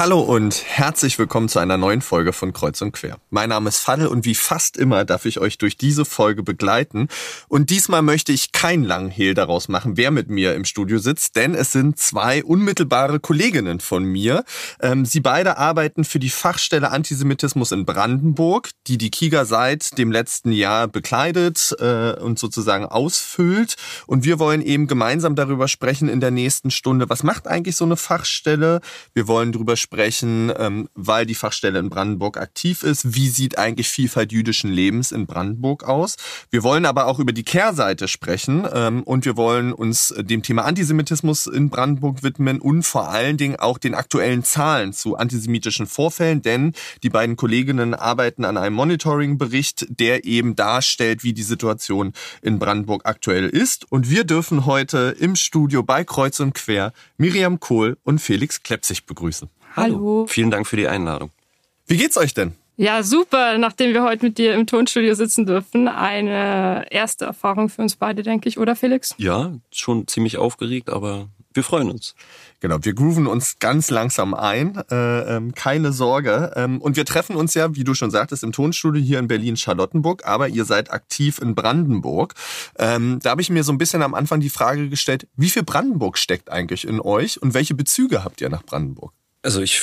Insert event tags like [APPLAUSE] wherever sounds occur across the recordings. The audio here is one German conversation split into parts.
Hallo und herzlich willkommen zu einer neuen Folge von Kreuz und Quer. Mein Name ist Fadel und wie fast immer darf ich euch durch diese Folge begleiten. Und diesmal möchte ich keinen langen Hehl daraus machen, wer mit mir im Studio sitzt, denn es sind zwei unmittelbare Kolleginnen von mir. Ähm, sie beide arbeiten für die Fachstelle Antisemitismus in Brandenburg, die die KIGA seit dem letzten Jahr bekleidet äh, und sozusagen ausfüllt. Und wir wollen eben gemeinsam darüber sprechen in der nächsten Stunde, was macht eigentlich so eine Fachstelle? Wir wollen darüber sprechen, sprechen, ähm, weil die Fachstelle in Brandenburg aktiv ist. Wie sieht eigentlich Vielfalt jüdischen Lebens in Brandenburg aus? Wir wollen aber auch über die Kehrseite sprechen ähm, und wir wollen uns dem Thema Antisemitismus in Brandenburg widmen und vor allen Dingen auch den aktuellen Zahlen zu antisemitischen Vorfällen, denn die beiden Kolleginnen arbeiten an einem Monitoring-Bericht, der eben darstellt, wie die Situation in Brandenburg aktuell ist. Und wir dürfen heute im Studio bei Kreuz und Quer Miriam Kohl und Felix Klepsig begrüßen. Hallo. Vielen Dank für die Einladung. Wie geht's euch denn? Ja, super. Nachdem wir heute mit dir im Tonstudio sitzen dürfen, eine erste Erfahrung für uns beide, denke ich, oder Felix? Ja, schon ziemlich aufgeregt, aber wir freuen uns. Genau, wir grooven uns ganz langsam ein, äh, ähm, keine Sorge. Ähm, und wir treffen uns ja, wie du schon sagtest, im Tonstudio hier in Berlin-Charlottenburg, aber ihr seid aktiv in Brandenburg. Ähm, da habe ich mir so ein bisschen am Anfang die Frage gestellt, wie viel Brandenburg steckt eigentlich in euch und welche Bezüge habt ihr nach Brandenburg? Also ich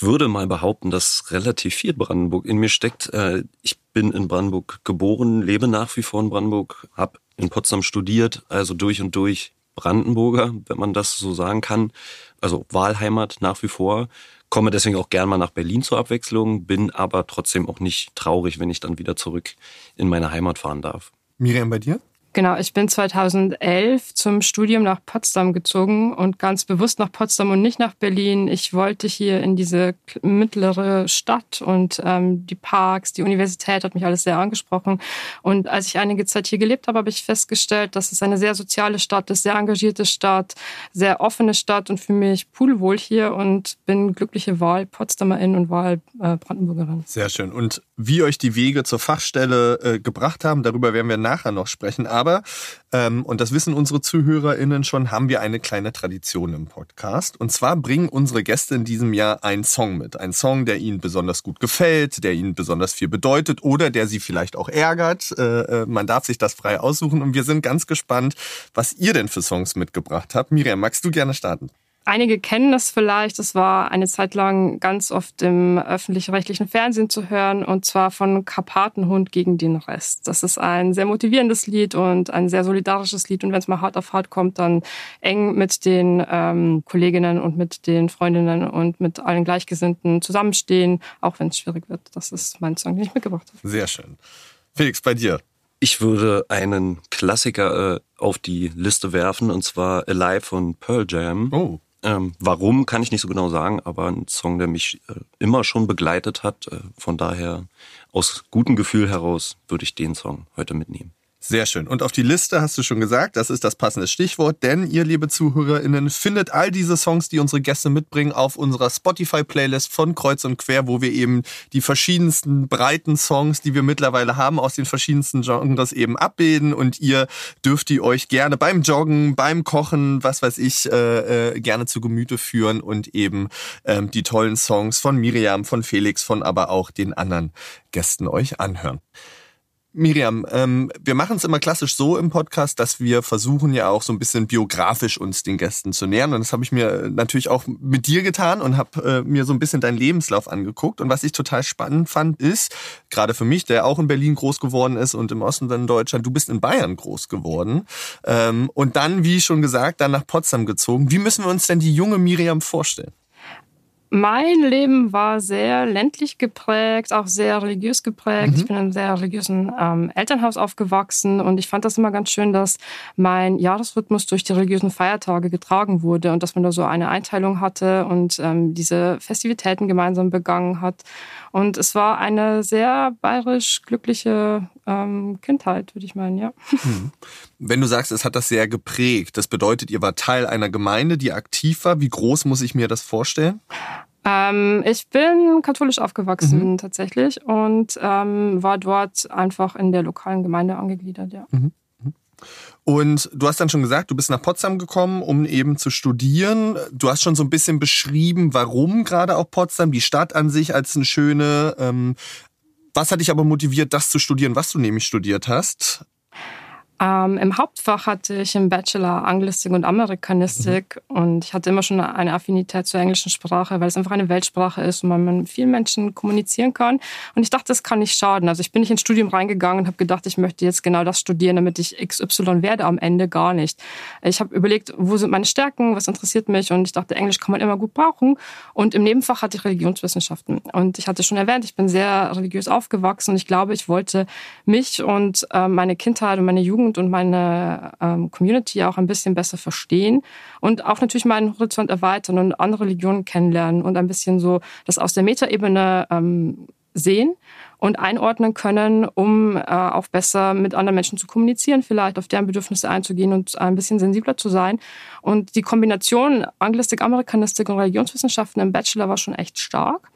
würde mal behaupten, dass relativ viel Brandenburg in mir steckt. Äh, ich bin in Brandenburg geboren, lebe nach wie vor in Brandenburg, habe in Potsdam studiert, also durch und durch Brandenburger, wenn man das so sagen kann. Also Wahlheimat nach wie vor. Komme deswegen auch gern mal nach Berlin zur Abwechslung, bin aber trotzdem auch nicht traurig, wenn ich dann wieder zurück in meine Heimat fahren darf. Miriam, bei dir? Genau, ich bin 2011 zum Studium nach Potsdam gezogen und ganz bewusst nach Potsdam und nicht nach Berlin. Ich wollte hier in diese mittlere Stadt und ähm, die Parks, die Universität hat mich alles sehr angesprochen. Und als ich einige Zeit hier gelebt habe, habe ich festgestellt, dass es eine sehr soziale Stadt ist, sehr engagierte Stadt, sehr offene Stadt und für mich pudelwohl hier und bin glückliche Wahl Potsdamerin und Wahl äh, Brandenburgerin. Sehr schön. Und wie euch die Wege zur Fachstelle äh, gebracht haben, darüber werden wir nachher noch sprechen. Aber, ähm, und das wissen unsere ZuhörerInnen schon, haben wir eine kleine Tradition im Podcast. Und zwar bringen unsere Gäste in diesem Jahr einen Song mit. Ein Song, der ihnen besonders gut gefällt, der ihnen besonders viel bedeutet oder der sie vielleicht auch ärgert. Äh, äh man darf sich das frei aussuchen. Und wir sind ganz gespannt, was ihr denn für Songs mitgebracht habt. Miriam, magst du gerne starten? Einige kennen das vielleicht. Es war eine Zeit lang ganz oft im öffentlich-rechtlichen Fernsehen zu hören und zwar von Karpatenhund gegen den Rest. Das ist ein sehr motivierendes Lied und ein sehr solidarisches Lied. Und wenn es mal hart auf hart kommt, dann eng mit den ähm, Kolleginnen und mit den Freundinnen und mit allen Gleichgesinnten zusammenstehen, auch wenn es schwierig wird. Das ist mein Song, den ich mitgebracht habe. Sehr schön. Felix, bei dir. Ich würde einen Klassiker äh, auf die Liste werfen, und zwar Alive von Pearl Jam. Oh. Ähm, warum kann ich nicht so genau sagen, aber ein Song, der mich äh, immer schon begleitet hat. Äh, von daher aus gutem Gefühl heraus würde ich den Song heute mitnehmen. Sehr schön. Und auf die Liste hast du schon gesagt, das ist das passende Stichwort, denn ihr, liebe ZuhörerInnen, findet all diese Songs, die unsere Gäste mitbringen, auf unserer Spotify-Playlist von Kreuz und Quer, wo wir eben die verschiedensten breiten Songs, die wir mittlerweile haben, aus den verschiedensten Genres eben abbilden. Und ihr dürft die euch gerne beim Joggen, beim Kochen, was weiß ich, äh, äh, gerne zu Gemüte führen und eben ähm, die tollen Songs von Miriam, von Felix, von aber auch den anderen Gästen euch anhören. Miriam, ähm, wir machen es immer klassisch so im Podcast, dass wir versuchen ja auch so ein bisschen biografisch uns den Gästen zu nähern. Und das habe ich mir natürlich auch mit dir getan und habe äh, mir so ein bisschen deinen Lebenslauf angeguckt. Und was ich total spannend fand, ist, gerade für mich, der auch in Berlin groß geworden ist und im Osten dann Deutschland, du bist in Bayern groß geworden. Ähm, und dann, wie schon gesagt, dann nach Potsdam gezogen. Wie müssen wir uns denn die junge Miriam vorstellen? Mein Leben war sehr ländlich geprägt, auch sehr religiös geprägt. Mhm. Ich bin in einem sehr religiösen ähm, Elternhaus aufgewachsen und ich fand das immer ganz schön, dass mein Jahresrhythmus durch die religiösen Feiertage getragen wurde und dass man da so eine Einteilung hatte und ähm, diese Festivitäten gemeinsam begangen hat. Und es war eine sehr bayerisch glückliche ähm, Kindheit, würde ich meinen, ja. Mhm. Wenn du sagst, es hat das sehr geprägt, das bedeutet, ihr war Teil einer Gemeinde, die aktiv war. Wie groß muss ich mir das vorstellen? Ähm, ich bin katholisch aufgewachsen mhm. tatsächlich und ähm, war dort einfach in der lokalen Gemeinde angegliedert, ja. Mhm. Und du hast dann schon gesagt, du bist nach Potsdam gekommen, um eben zu studieren. Du hast schon so ein bisschen beschrieben, warum gerade auch Potsdam, die Stadt an sich als eine schöne. Ähm, was hat dich aber motiviert, das zu studieren, was du nämlich studiert hast? Ähm, Im Hauptfach hatte ich im Bachelor Anglistik und Amerikanistik mhm. und ich hatte immer schon eine Affinität zur englischen Sprache, weil es einfach eine Weltsprache ist und man mit vielen Menschen kommunizieren kann. Und ich dachte, das kann nicht schaden. Also ich bin nicht ins Studium reingegangen und habe gedacht, ich möchte jetzt genau das studieren, damit ich XY werde am Ende gar nicht. Ich habe überlegt, wo sind meine Stärken, was interessiert mich und ich dachte, Englisch kann man immer gut brauchen. Und im Nebenfach hatte ich Religionswissenschaften. Und ich hatte schon erwähnt, ich bin sehr religiös aufgewachsen und ich glaube, ich wollte mich und äh, meine Kindheit und meine Jugend Jugend und meine ähm, Community auch ein bisschen besser verstehen und auch natürlich meinen Horizont erweitern und andere Religionen kennenlernen und ein bisschen so das aus der Metaebene ähm, sehen und einordnen können, um äh, auch besser mit anderen Menschen zu kommunizieren, vielleicht auf deren Bedürfnisse einzugehen und ein bisschen sensibler zu sein. Und die Kombination Anglistik, Amerikanistik und Religionswissenschaften im Bachelor war schon echt stark.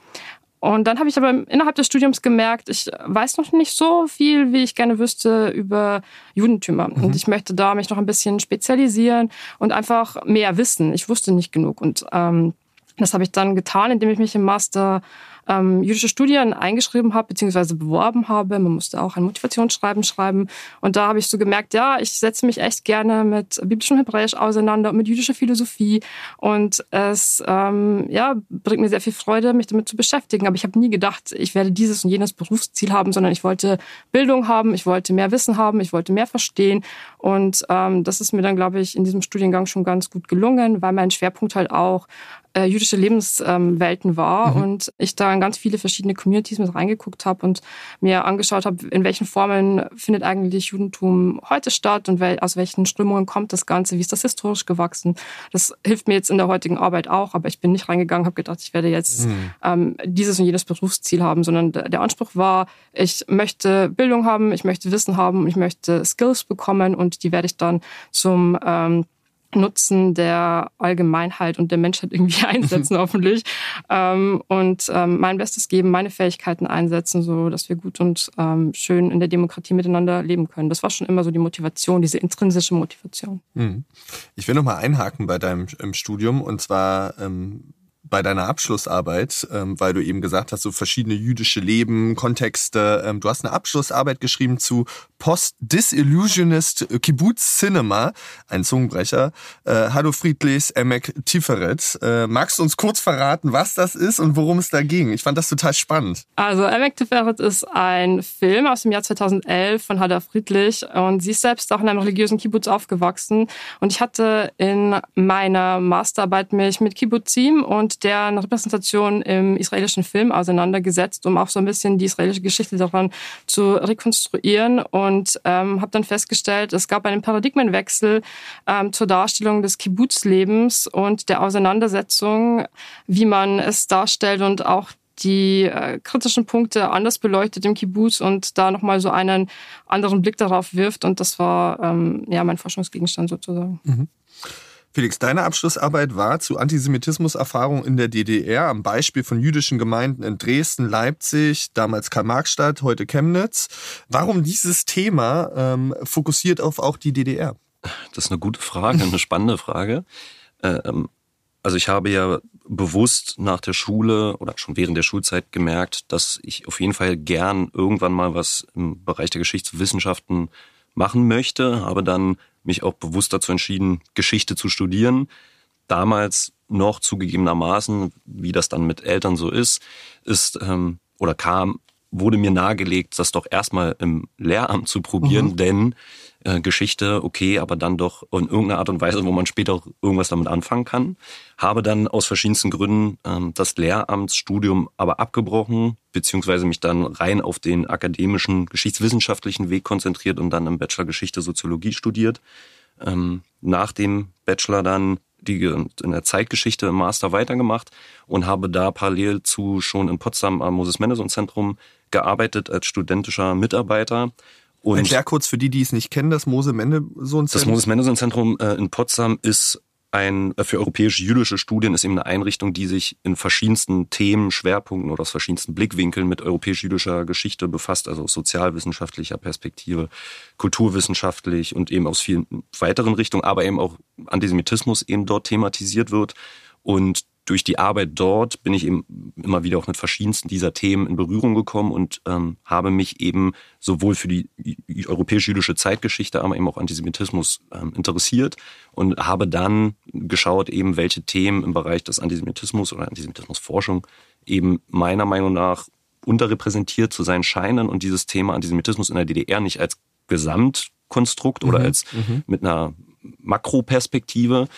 Und dann habe ich aber innerhalb des Studiums gemerkt, ich weiß noch nicht so viel, wie ich gerne wüsste über Judentümer. Mhm. Und ich möchte da mich noch ein bisschen spezialisieren und einfach mehr wissen. Ich wusste nicht genug. Und ähm, das habe ich dann getan, indem ich mich im Master ähm, jüdische Studien eingeschrieben habe, beziehungsweise beworben habe. Man musste auch ein Motivationsschreiben schreiben. Und da habe ich so gemerkt, ja, ich setze mich echt gerne mit biblischem Hebräisch auseinander und mit jüdischer Philosophie. Und es ähm, ja, bringt mir sehr viel Freude, mich damit zu beschäftigen. Aber ich habe nie gedacht, ich werde dieses und jenes Berufsziel haben, sondern ich wollte Bildung haben, ich wollte mehr Wissen haben, ich wollte mehr verstehen. Und ähm, das ist mir dann, glaube ich, in diesem Studiengang schon ganz gut gelungen, weil mein Schwerpunkt halt auch äh, jüdische Lebenswelten war mhm. und ich da in ganz viele verschiedene Communities mit reingeguckt habe und mir angeschaut habe, in welchen Formen findet eigentlich Judentum heute statt und wel aus welchen Strömungen kommt das Ganze, wie ist das historisch gewachsen. Das hilft mir jetzt in der heutigen Arbeit auch, aber ich bin nicht reingegangen, habe gedacht, ich werde jetzt mhm. ähm, dieses und jenes Berufsziel haben, sondern der Anspruch war, ich möchte Bildung haben, ich möchte Wissen haben, ich möchte Skills bekommen und die werde ich dann zum ähm, Nutzen der Allgemeinheit und der Menschheit irgendwie [LAUGHS] einsetzen, [LAUGHS] hoffentlich. Ähm, und ähm, mein Bestes geben, meine Fähigkeiten einsetzen, so dass wir gut und ähm, schön in der Demokratie miteinander leben können. Das war schon immer so die Motivation, diese intrinsische Motivation. Mhm. Ich will noch mal einhaken bei deinem Studium und zwar ähm, bei deiner Abschlussarbeit, ähm, weil du eben gesagt hast, so verschiedene jüdische Leben, Kontexte. Ähm, du hast eine Abschlussarbeit geschrieben zu Post-Disillusionist Kibbutz Cinema, ein Zungenbrecher. Äh, Hallo Friedlichs Emek Tiferet. Äh, magst du uns kurz verraten, was das ist und worum es da ging? Ich fand das total spannend. Also Emek Tiferet ist ein Film aus dem Jahr 2011 von Hada Friedlich und sie ist selbst auch in einem religiösen Kibbutz aufgewachsen und ich hatte in meiner Masterarbeit mich mit Kibbutzim und deren Repräsentation im israelischen Film auseinandergesetzt, um auch so ein bisschen die israelische Geschichte daran zu rekonstruieren und ähm, habe dann festgestellt, es gab einen Paradigmenwechsel ähm, zur Darstellung des Kibbutz-Lebens und der Auseinandersetzung, wie man es darstellt und auch die äh, kritischen Punkte anders beleuchtet im Kibbutz und da nochmal so einen anderen Blick darauf wirft. Und das war ähm, ja mein Forschungsgegenstand sozusagen. Mhm. Felix, deine Abschlussarbeit war zu Antisemitismus-Erfahrungen in der DDR am Beispiel von jüdischen Gemeinden in Dresden, Leipzig, damals Karl-Marx-Stadt, heute Chemnitz. Warum dieses Thema ähm, fokussiert auf auch die DDR? Das ist eine gute Frage, eine spannende Frage. Ähm, also ich habe ja bewusst nach der Schule oder schon während der Schulzeit gemerkt, dass ich auf jeden Fall gern irgendwann mal was im Bereich der Geschichtswissenschaften machen möchte, habe dann mich auch bewusst dazu entschieden, Geschichte zu studieren. Damals noch zugegebenermaßen, wie das dann mit Eltern so ist, ist ähm, oder kam, wurde mir nahegelegt, das doch erstmal im Lehramt zu probieren, mhm. denn äh, Geschichte, okay, aber dann doch in irgendeiner Art und Weise, wo man später auch irgendwas damit anfangen kann. Habe dann aus verschiedensten Gründen ähm, das Lehramtsstudium aber abgebrochen, beziehungsweise mich dann rein auf den akademischen, geschichtswissenschaftlichen Weg konzentriert und dann im Bachelor Geschichte Soziologie studiert. Ähm, nach dem Bachelor dann die in der Zeitgeschichte im Master weitergemacht und habe da parallel zu schon in Potsdam am Moses Mendelssohn Zentrum gearbeitet als studentischer Mitarbeiter und Erklär kurz für die, die es nicht kennen, das Mose Mendelssohn Zentrum. Das Moses Mendelssohn Zentrum äh, in Potsdam ist ein, äh, für europäische jüdische Studien ist eben eine Einrichtung, die sich in verschiedensten Themen, Schwerpunkten oder aus verschiedensten Blickwinkeln mit europäisch-jüdischer Geschichte befasst, also aus sozialwissenschaftlicher Perspektive, kulturwissenschaftlich und eben aus vielen weiteren Richtungen, aber eben auch Antisemitismus eben dort thematisiert wird. Und durch die Arbeit dort bin ich eben immer wieder auch mit verschiedensten dieser Themen in Berührung gekommen und ähm, habe mich eben sowohl für die europäisch-jüdische Zeitgeschichte, aber eben auch Antisemitismus ähm, interessiert und habe dann geschaut, eben welche Themen im Bereich des Antisemitismus oder Antisemitismusforschung eben meiner Meinung nach unterrepräsentiert zu sein scheinen und dieses Thema Antisemitismus in der DDR nicht als Gesamtkonstrukt mhm, oder als mhm. mit einer Makroperspektive,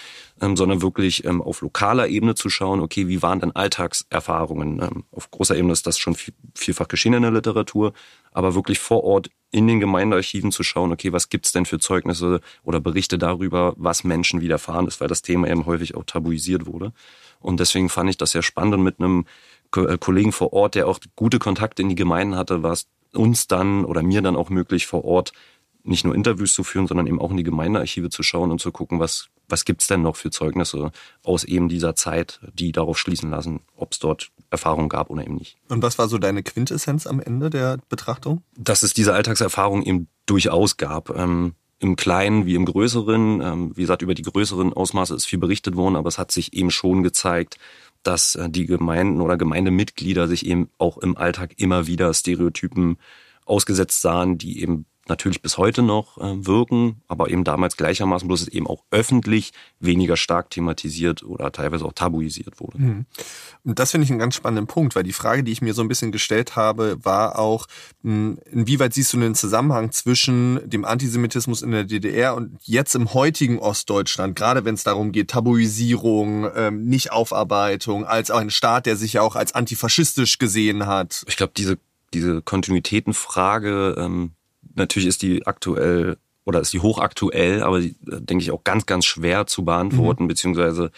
ähm, sondern wirklich ähm, auf lokaler Ebene zu schauen, okay, wie waren denn Alltagserfahrungen? Ähm, auf großer Ebene ist das schon viel, vielfach geschehen in der Literatur, aber wirklich vor Ort in den Gemeindearchiven zu schauen, okay, was gibt's denn für Zeugnisse oder Berichte darüber, was Menschen widerfahren ist, weil das Thema eben häufig auch tabuisiert wurde. Und deswegen fand ich das sehr spannend und mit einem äh, Kollegen vor Ort, der auch gute Kontakte in die Gemeinden hatte, war es uns dann oder mir dann auch möglich vor Ort nicht nur Interviews zu führen, sondern eben auch in die Gemeindearchive zu schauen und zu gucken, was, was gibt's denn noch für Zeugnisse aus eben dieser Zeit, die darauf schließen lassen, ob es dort Erfahrungen gab oder eben nicht. Und was war so deine Quintessenz am Ende der Betrachtung? Dass es diese Alltagserfahrung eben durchaus gab. Ähm, Im Kleinen wie im Größeren. Ähm, wie gesagt, über die größeren Ausmaße ist viel berichtet worden, aber es hat sich eben schon gezeigt, dass äh, die Gemeinden oder Gemeindemitglieder sich eben auch im Alltag immer wieder Stereotypen ausgesetzt sahen, die eben natürlich bis heute noch äh, wirken, aber eben damals gleichermaßen, bloß es eben auch öffentlich weniger stark thematisiert oder teilweise auch tabuisiert wurde. Mhm. Und das finde ich einen ganz spannenden Punkt, weil die Frage, die ich mir so ein bisschen gestellt habe, war auch, hm, inwieweit siehst du den Zusammenhang zwischen dem Antisemitismus in der DDR und jetzt im heutigen Ostdeutschland, gerade wenn es darum geht, Tabuisierung, ähm, Nichtaufarbeitung, als auch ein Staat, der sich ja auch als antifaschistisch gesehen hat? Ich glaube, diese diese Kontinuitätenfrage ähm, natürlich ist die aktuell oder ist die hochaktuell, aber die, äh, denke ich auch ganz, ganz schwer zu beantworten, mhm. beziehungsweise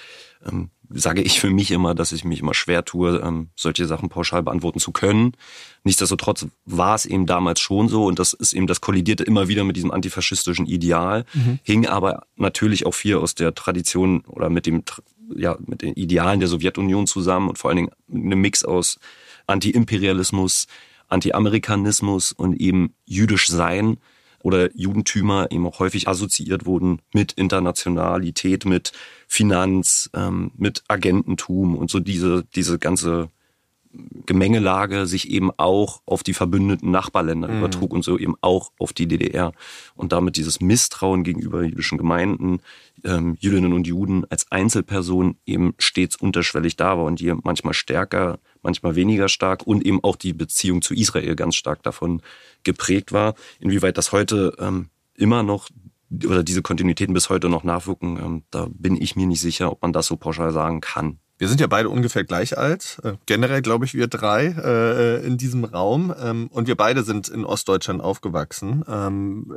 ähm, sage ich für mich immer, dass ich mich immer schwer tue, ähm, solche Sachen pauschal beantworten zu können. Nichtsdestotrotz war es eben damals schon so und das ist eben, das kollidierte immer wieder mit diesem antifaschistischen Ideal, mhm. hing aber natürlich auch viel aus der Tradition oder mit dem, ja, mit den Idealen der Sowjetunion zusammen und vor allen Dingen einem Mix aus Anti-Imperialismus, Anti-Amerikanismus und eben jüdisch sein oder Judentümer eben auch häufig assoziiert wurden mit Internationalität, mit Finanz, ähm, mit Agententum und so diese, diese ganze Gemengelage sich eben auch auf die verbündeten Nachbarländer mhm. übertrug und so eben auch auf die DDR. Und damit dieses Misstrauen gegenüber jüdischen Gemeinden, ähm, Jüdinnen und Juden als Einzelpersonen eben stets unterschwellig da war und die manchmal stärker, manchmal weniger stark und eben auch die Beziehung zu Israel ganz stark davon geprägt war. Inwieweit das heute ähm, immer noch oder diese Kontinuitäten bis heute noch nachwirken, ähm, da bin ich mir nicht sicher, ob man das so pauschal sagen kann. Wir sind ja beide ungefähr gleich alt. Äh, generell glaube ich wir drei äh, in diesem Raum. Ähm, und wir beide sind in Ostdeutschland aufgewachsen. Ähm,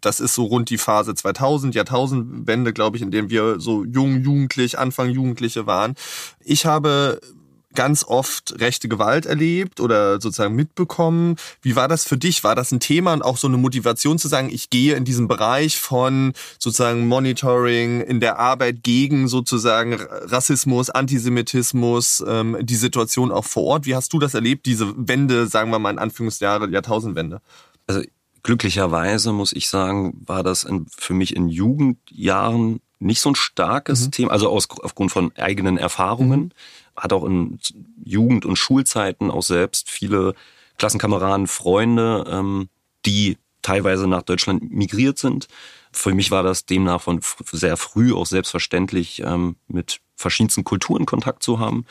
das ist so rund die Phase 2000, Jahrtausendwende, glaube ich, in dem wir so jung, jugendlich, Anfang Jugendliche waren. Ich habe ganz oft rechte Gewalt erlebt oder sozusagen mitbekommen. Wie war das für dich? War das ein Thema und auch so eine Motivation zu sagen, ich gehe in diesen Bereich von sozusagen Monitoring in der Arbeit gegen sozusagen Rassismus, Antisemitismus, ähm, die Situation auch vor Ort? Wie hast du das erlebt, diese Wende, sagen wir mal in Anführungsjahre, Jahrtausendwende? Also glücklicherweise muss ich sagen, war das in, für mich in Jugendjahren nicht so ein starkes mhm. Thema, also aus, aufgrund von eigenen Erfahrungen. Mhm hat auch in Jugend- und Schulzeiten auch selbst viele Klassenkameraden, Freunde, ähm, die teilweise nach Deutschland migriert sind. Für mich war das demnach von sehr früh auch selbstverständlich, ähm, mit verschiedensten Kulturen Kontakt zu haben.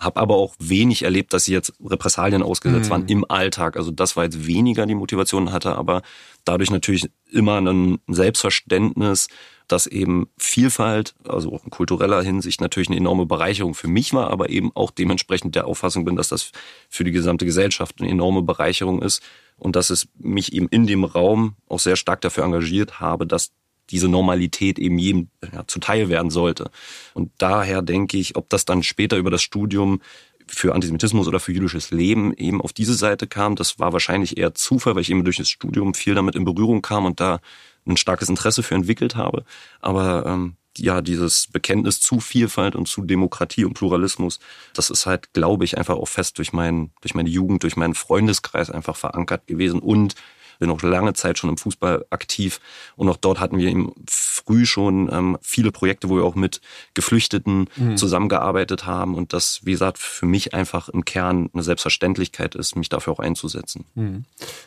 Habe aber auch wenig erlebt, dass sie jetzt Repressalien ausgesetzt mhm. waren im Alltag. Also das war jetzt weniger die Motivation, hatte aber dadurch natürlich immer ein Selbstverständnis, dass eben Vielfalt, also auch in kultureller Hinsicht natürlich eine enorme Bereicherung für mich war, aber eben auch dementsprechend der Auffassung bin, dass das für die gesamte Gesellschaft eine enorme Bereicherung ist und dass es mich eben in dem Raum auch sehr stark dafür engagiert habe, dass diese Normalität eben jedem ja, zuteil werden sollte. Und daher denke ich, ob das dann später über das Studium für Antisemitismus oder für jüdisches Leben eben auf diese Seite kam, das war wahrscheinlich eher Zufall, weil ich eben durch das Studium viel damit in Berührung kam und da ein starkes Interesse für entwickelt habe. Aber ähm, ja, dieses Bekenntnis zu Vielfalt und zu Demokratie und Pluralismus, das ist halt, glaube ich, einfach auch fest durch, mein, durch meine Jugend, durch meinen Freundeskreis einfach verankert gewesen und bin auch lange Zeit schon im Fußball aktiv und auch dort hatten wir eben früh schon ähm, viele Projekte, wo wir auch mit Geflüchteten mhm. zusammengearbeitet haben und das, wie gesagt, für mich einfach im Kern eine Selbstverständlichkeit ist, mich dafür auch einzusetzen. Mhm.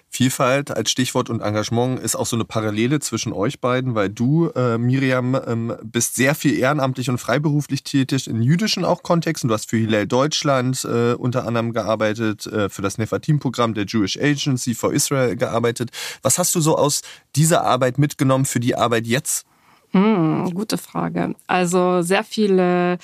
Vielfalt als Stichwort und Engagement ist auch so eine Parallele zwischen euch beiden, weil du, äh, Miriam, ähm, bist sehr viel ehrenamtlich und freiberuflich tätig in jüdischen auch Kontexten. Du hast für Hillel Deutschland äh, unter anderem gearbeitet, äh, für das Nefatim-Programm der Jewish Agency for Israel gearbeitet gearbeitet. Was hast du so aus dieser Arbeit mitgenommen für die Arbeit jetzt? Hm, gute Frage. Also sehr viele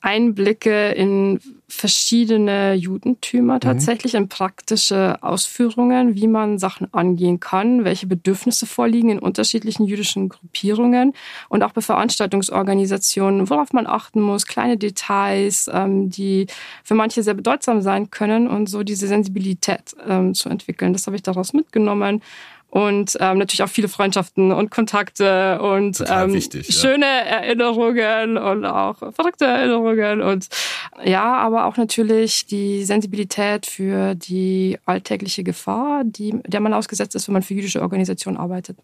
Einblicke in verschiedene Judentümer mhm. tatsächlich, mhm. in praktische Ausführungen, wie man Sachen angehen kann, welche Bedürfnisse vorliegen in unterschiedlichen jüdischen Gruppierungen und auch bei Veranstaltungsorganisationen, worauf man achten muss, kleine Details, ähm, die für manche sehr bedeutsam sein können und so diese Sensibilität ähm, zu entwickeln. Das habe ich daraus mitgenommen und ähm, natürlich auch viele Freundschaften und Kontakte und ähm, wichtig, schöne ja. Erinnerungen und auch verrückte Erinnerungen und ja, aber auch natürlich die Sensibilität für die alltägliche Gefahr, die, der man ausgesetzt ist, wenn man für jüdische Organisationen arbeitet.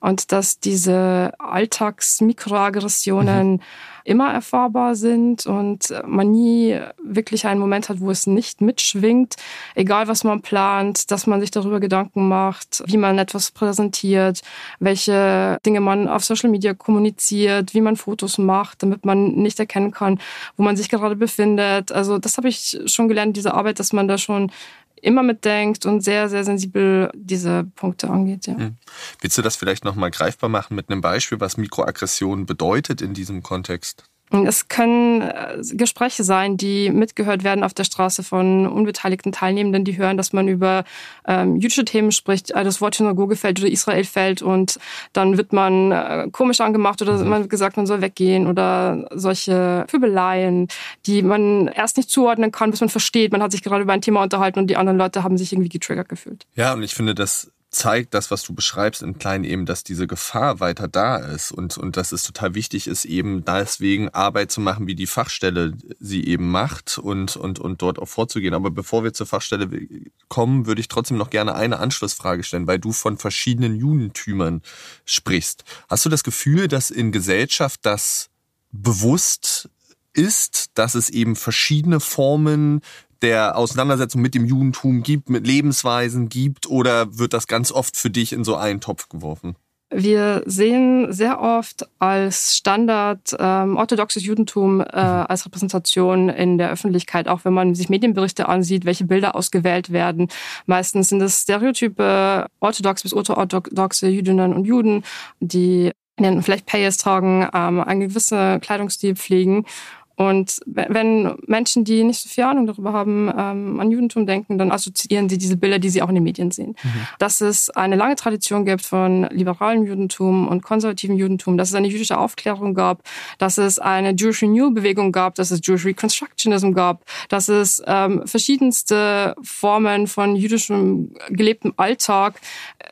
Und dass diese Alltagsmikroaggressionen mhm immer erfahrbar sind und man nie wirklich einen Moment hat, wo es nicht mitschwingt, egal was man plant, dass man sich darüber Gedanken macht, wie man etwas präsentiert, welche Dinge man auf Social Media kommuniziert, wie man Fotos macht, damit man nicht erkennen kann, wo man sich gerade befindet. Also das habe ich schon gelernt, diese Arbeit, dass man da schon immer mitdenkt und sehr, sehr sensibel diese Punkte angeht. Ja. Hm. Willst du das vielleicht nochmal greifbar machen mit einem Beispiel, was Mikroaggression bedeutet in diesem Kontext? Es können äh, Gespräche sein, die mitgehört werden auf der Straße von unbeteiligten Teilnehmenden, die hören, dass man über ähm, jüdische Themen spricht, äh, das Wort Synagoge fällt oder Israel fällt und dann wird man äh, komisch angemacht oder mhm. man wird gesagt, man soll weggehen oder solche Pöbeleien, die man erst nicht zuordnen kann, bis man versteht, man hat sich gerade über ein Thema unterhalten und die anderen Leute haben sich irgendwie getriggert gefühlt. Ja, und ich finde, das zeigt das, was du beschreibst in klein eben, dass diese Gefahr weiter da ist und, und dass es total wichtig ist, eben deswegen Arbeit zu machen, wie die Fachstelle sie eben macht und, und, und dort auch vorzugehen. Aber bevor wir zur Fachstelle kommen, würde ich trotzdem noch gerne eine Anschlussfrage stellen, weil du von verschiedenen Judentümern sprichst. Hast du das Gefühl, dass in Gesellschaft das bewusst ist, dass es eben verschiedene Formen der Auseinandersetzung mit dem Judentum gibt, mit Lebensweisen gibt, oder wird das ganz oft für dich in so einen Topf geworfen? Wir sehen sehr oft als Standard ähm, orthodoxes Judentum äh, mhm. als Repräsentation in der Öffentlichkeit, auch wenn man sich Medienberichte ansieht, welche Bilder ausgewählt werden. Meistens sind es Stereotype orthodox bis orthodoxe Jüdinnen und Juden, die vielleicht Payas tragen, ähm, einen gewissen Kleidungsstil pflegen und wenn Menschen, die nicht so viel Ahnung darüber haben, ähm, an Judentum denken, dann assoziieren sie diese Bilder, die sie auch in den Medien sehen. Mhm. Dass es eine lange Tradition gibt von liberalem Judentum und konservativem Judentum, dass es eine jüdische Aufklärung gab, dass es eine Jewish Renewal-Bewegung gab, dass es Jewish Reconstructionism gab, dass es ähm, verschiedenste Formen von jüdischem gelebtem Alltag,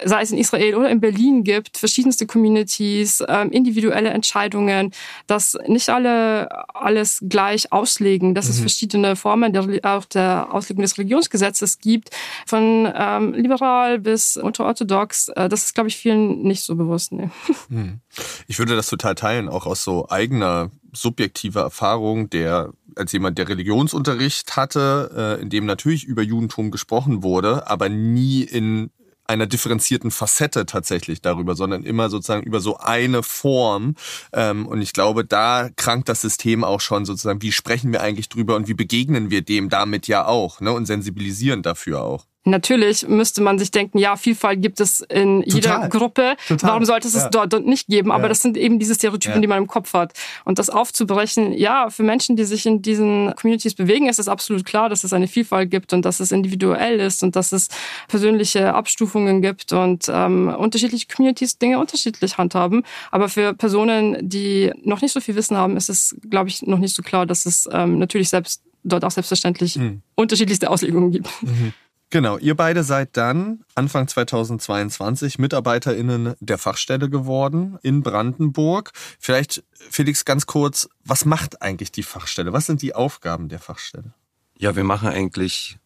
sei es in Israel oder in Berlin gibt, verschiedenste Communities, ähm, individuelle Entscheidungen, dass nicht alle alles gleich auslegen, dass mhm. es verschiedene Formen der, auch der Auslegung des Religionsgesetzes gibt, von ähm, liberal bis unterorthodox. Äh, das ist, glaube ich, vielen nicht so bewusst. Nee. [LAUGHS] Mhm. Ich würde das total teilen, auch aus so eigener subjektiver Erfahrung, der als jemand, der Religionsunterricht hatte, äh, in dem natürlich über Judentum gesprochen wurde, aber nie in einer differenzierten Facette tatsächlich darüber, sondern immer sozusagen über so eine Form. Ähm, und ich glaube, da krankt das System auch schon sozusagen, wie sprechen wir eigentlich drüber und wie begegnen wir dem damit ja auch ne? und sensibilisieren dafür auch. Natürlich müsste man sich denken, ja, Vielfalt gibt es in Total. jeder Gruppe. Total. Warum sollte es ja. es dort nicht geben? Aber ja. das sind eben diese Stereotypen, ja. die man im Kopf hat. Und das aufzubrechen, ja, für Menschen, die sich in diesen Communities bewegen, ist es absolut klar, dass es eine Vielfalt gibt und dass es individuell ist und dass es persönliche Abstufungen gibt und ähm, unterschiedliche Communities Dinge unterschiedlich handhaben. Aber für Personen, die noch nicht so viel Wissen haben, ist es, glaube ich, noch nicht so klar, dass es ähm, natürlich selbst dort auch selbstverständlich mhm. unterschiedlichste Auslegungen gibt. Mhm. Genau, ihr beide seid dann Anfang 2022 MitarbeiterInnen der Fachstelle geworden in Brandenburg. Vielleicht, Felix, ganz kurz, was macht eigentlich die Fachstelle? Was sind die Aufgaben der Fachstelle? Ja, wir machen eigentlich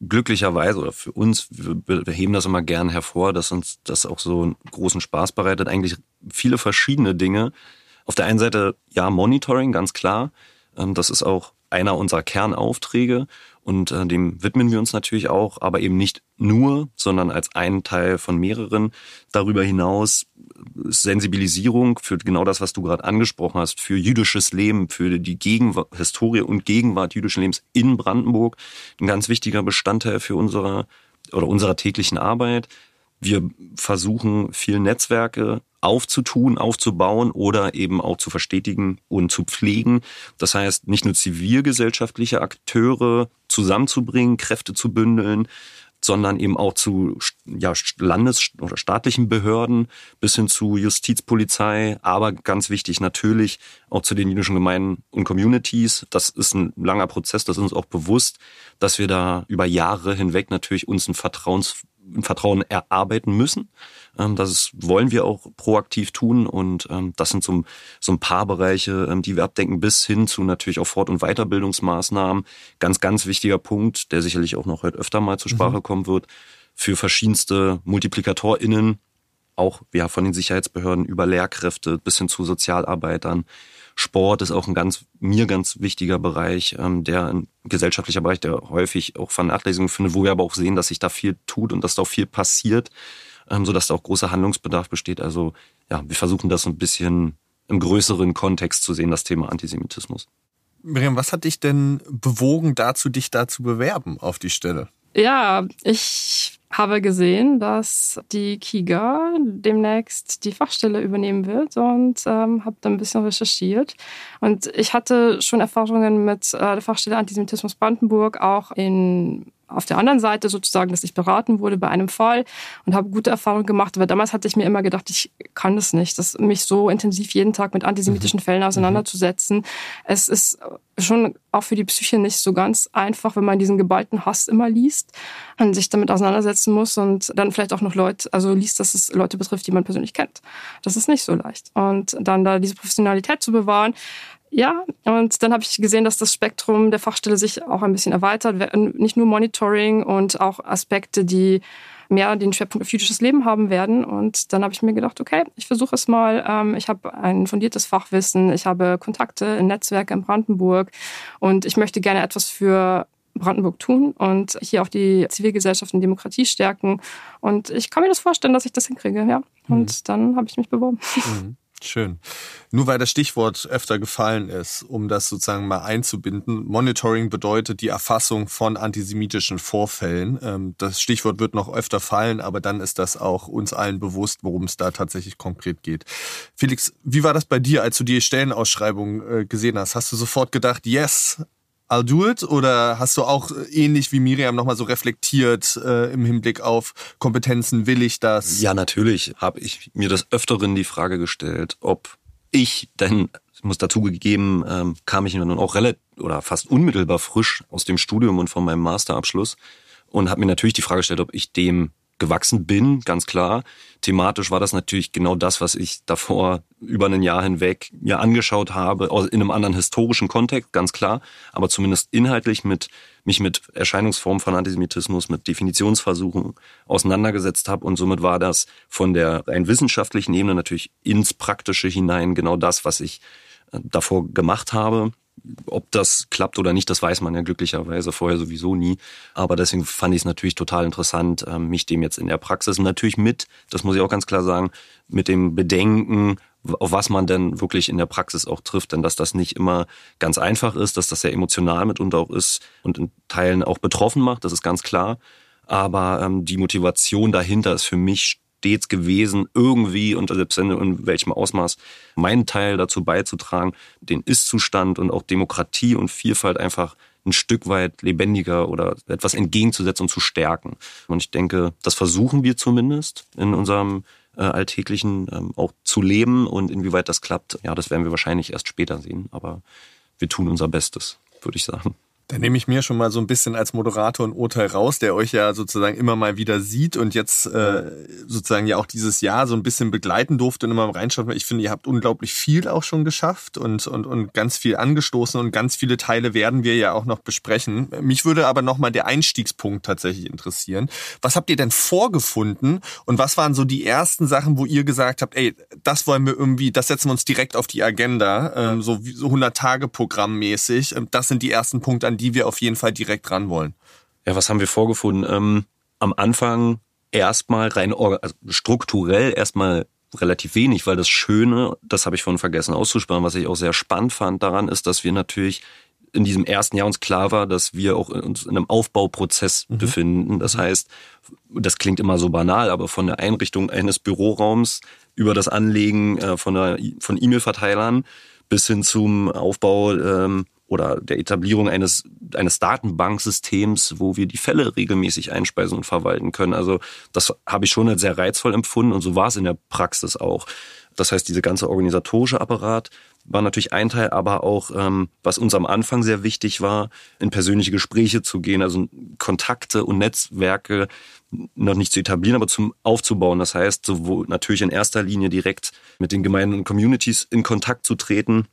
glücklicherweise oder für uns, wir heben das immer gern hervor, dass uns das auch so einen großen Spaß bereitet, eigentlich viele verschiedene Dinge. Auf der einen Seite, ja, Monitoring, ganz klar. Ähm, das ist auch einer unserer Kernaufträge und äh, dem widmen wir uns natürlich auch, aber eben nicht nur, sondern als einen Teil von mehreren. Darüber hinaus Sensibilisierung für genau das, was du gerade angesprochen hast, für jüdisches Leben, für die Gegenwart, Historie und Gegenwart jüdischen Lebens in Brandenburg. Ein ganz wichtiger Bestandteil für unsere oder unserer täglichen Arbeit. Wir versuchen, viele Netzwerke aufzutun, aufzubauen oder eben auch zu verstetigen und zu pflegen. Das heißt, nicht nur zivilgesellschaftliche Akteure zusammenzubringen, Kräfte zu bündeln, sondern eben auch zu ja, Landes- oder staatlichen Behörden bis hin zu Justizpolizei, aber ganz wichtig natürlich auch zu den jüdischen Gemeinden und Communities. Das ist ein langer Prozess, das ist uns auch bewusst, dass wir da über Jahre hinweg natürlich uns ein Vertrauens Vertrauen erarbeiten müssen. Ähm, das wollen wir auch proaktiv tun und ähm, das sind so, so ein paar Bereiche, ähm, die wir abdenken, bis hin zu natürlich auch Fort- und Weiterbildungsmaßnahmen. Ganz, ganz wichtiger Punkt, der sicherlich auch noch heute öfter mal zur Sprache mhm. kommen wird, für verschiedenste MultiplikatorInnen, auch ja, von den Sicherheitsbehörden über Lehrkräfte bis hin zu Sozialarbeitern, Sport ist auch ein ganz, mir ganz wichtiger Bereich, ähm, der ein gesellschaftlicher Bereich, der häufig auch Vernachlässigung findet, wo wir aber auch sehen, dass sich da viel tut und dass da auch viel passiert, ähm, sodass da auch großer Handlungsbedarf besteht. Also ja, wir versuchen das ein bisschen im größeren Kontext zu sehen, das Thema Antisemitismus. Miriam, was hat dich denn bewogen dazu, dich da zu bewerben auf die Stelle? Ja, ich habe gesehen, dass die KIGA demnächst die Fachstelle übernehmen wird und ähm, habe dann ein bisschen recherchiert. Und ich hatte schon Erfahrungen mit äh, der Fachstelle Antisemitismus Brandenburg auch in auf der anderen Seite sozusagen, dass ich beraten wurde bei einem Fall und habe gute Erfahrungen gemacht. Aber damals hatte ich mir immer gedacht, ich kann das nicht, das, mich so intensiv jeden Tag mit antisemitischen mhm. Fällen auseinanderzusetzen. Es ist schon auch für die Psyche nicht so ganz einfach, wenn man diesen geballten Hass immer liest und sich damit auseinandersetzen muss und dann vielleicht auch noch Leute, also liest, dass es Leute betrifft, die man persönlich kennt. Das ist nicht so leicht. Und dann da diese Professionalität zu bewahren, ja, und dann habe ich gesehen, dass das Spektrum der Fachstelle sich auch ein bisschen erweitert. Nicht nur Monitoring und auch Aspekte, die mehr den Schwerpunkt auf jüdisches Leben haben werden. Und dann habe ich mir gedacht, okay, ich versuche es mal. Ähm, ich habe ein fundiertes Fachwissen, ich habe Kontakte in Netzwerke in Brandenburg und ich möchte gerne etwas für Brandenburg tun und hier auch die Zivilgesellschaft und Demokratie stärken. Und ich kann mir das vorstellen, dass ich das hinkriege, ja. Und mhm. dann habe ich mich beworben. Mhm. Schön. Nur weil das Stichwort öfter gefallen ist, um das sozusagen mal einzubinden. Monitoring bedeutet die Erfassung von antisemitischen Vorfällen. Ähm, das Stichwort wird noch öfter fallen, aber dann ist das auch uns allen bewusst, worum es da tatsächlich konkret geht. Felix, wie war das bei dir, als du die Stellenausschreibung äh, gesehen hast? Hast du sofort gedacht, yes, It? Oder hast du auch äh, ähnlich wie Miriam nochmal so reflektiert äh, im Hinblick auf Kompetenzen, will ich das? Ja, natürlich habe ich mir des Öfteren die Frage gestellt, ob ich denn, ich muss dazugegeben, ähm, kam ich nun auch relativ oder fast unmittelbar frisch aus dem Studium und von meinem Masterabschluss und habe mir natürlich die Frage gestellt, ob ich dem gewachsen bin, ganz klar. Thematisch war das natürlich genau das, was ich davor über ein Jahr hinweg mir angeschaut habe, in einem anderen historischen Kontext, ganz klar, aber zumindest inhaltlich mit mich mit Erscheinungsformen von Antisemitismus, mit Definitionsversuchen auseinandergesetzt habe. Und somit war das von der rein wissenschaftlichen Ebene natürlich ins Praktische hinein genau das, was ich äh, davor gemacht habe ob das klappt oder nicht, das weiß man ja glücklicherweise vorher sowieso nie. Aber deswegen fand ich es natürlich total interessant, ähm, mich dem jetzt in der Praxis natürlich mit, das muss ich auch ganz klar sagen, mit dem Bedenken, auf was man denn wirklich in der Praxis auch trifft, denn dass das nicht immer ganz einfach ist, dass das sehr emotional mitunter auch ist und in Teilen auch betroffen macht, das ist ganz klar. Aber ähm, die Motivation dahinter ist für mich stets gewesen, irgendwie und selbst in welchem Ausmaß meinen Teil dazu beizutragen, den Ist-Zustand und auch Demokratie und Vielfalt einfach ein Stück weit lebendiger oder etwas entgegenzusetzen und zu stärken. Und ich denke, das versuchen wir zumindest in unserem äh, Alltäglichen ähm, auch zu leben und inwieweit das klappt, ja, das werden wir wahrscheinlich erst später sehen, aber wir tun unser Bestes, würde ich sagen. Da nehme ich mir schon mal so ein bisschen als Moderator ein Urteil raus, der euch ja sozusagen immer mal wieder sieht und jetzt äh, sozusagen ja auch dieses Jahr so ein bisschen begleiten durfte und immer reinschaut. Ich finde, ihr habt unglaublich viel auch schon geschafft und, und, und ganz viel angestoßen und ganz viele Teile werden wir ja auch noch besprechen. Mich würde aber nochmal der Einstiegspunkt tatsächlich interessieren. Was habt ihr denn vorgefunden und was waren so die ersten Sachen, wo ihr gesagt habt, ey, das wollen wir irgendwie, das setzen wir uns direkt auf die Agenda, ähm, so, so 100-Tage-Programm mäßig. Ähm, das sind die ersten Punkte, an die wir auf jeden Fall direkt ran wollen. Ja, was haben wir vorgefunden? Ähm, am Anfang erstmal rein also strukturell erstmal relativ wenig, weil das Schöne, das habe ich vorhin vergessen auszusparen, was ich auch sehr spannend fand daran, ist, dass wir natürlich in diesem ersten Jahr uns klar war, dass wir auch uns in einem Aufbauprozess mhm. befinden. Das heißt, das klingt immer so banal, aber von der Einrichtung eines Büroraums über das Anlegen äh, von, der, von E-Mail-Verteilern bis hin zum Aufbau ähm, oder der Etablierung eines, eines Datenbanksystems, wo wir die Fälle regelmäßig einspeisen und verwalten können. Also das habe ich schon als sehr reizvoll empfunden und so war es in der Praxis auch. Das heißt, diese ganze organisatorische Apparat war natürlich ein Teil, aber auch, ähm, was uns am Anfang sehr wichtig war, in persönliche Gespräche zu gehen, also Kontakte und Netzwerke noch nicht zu etablieren, aber zum aufzubauen. Das heißt, sowohl natürlich in erster Linie direkt mit den Gemeinden und Communities in Kontakt zu treten,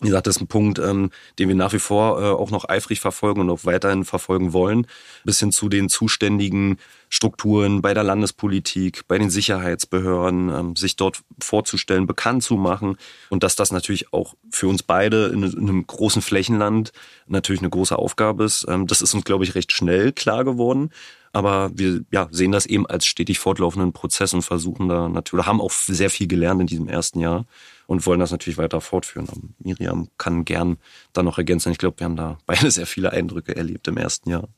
wie gesagt, das ist ein Punkt, ähm, den wir nach wie vor äh, auch noch eifrig verfolgen und auch weiterhin verfolgen wollen, bis hin zu den zuständigen Strukturen bei der Landespolitik, bei den Sicherheitsbehörden, ähm, sich dort vorzustellen, bekannt zu machen und dass das natürlich auch für uns beide in, in einem großen Flächenland natürlich eine große Aufgabe ist. Ähm, das ist uns, glaube ich, recht schnell klar geworden. Aber wir ja, sehen das eben als stetig fortlaufenden Prozess und versuchen da natürlich, haben auch sehr viel gelernt in diesem ersten Jahr und wollen das natürlich weiter fortführen. Aber Miriam kann gern da noch ergänzen. Ich glaube, wir haben da [LAUGHS] beide sehr viele Eindrücke erlebt im ersten Jahr.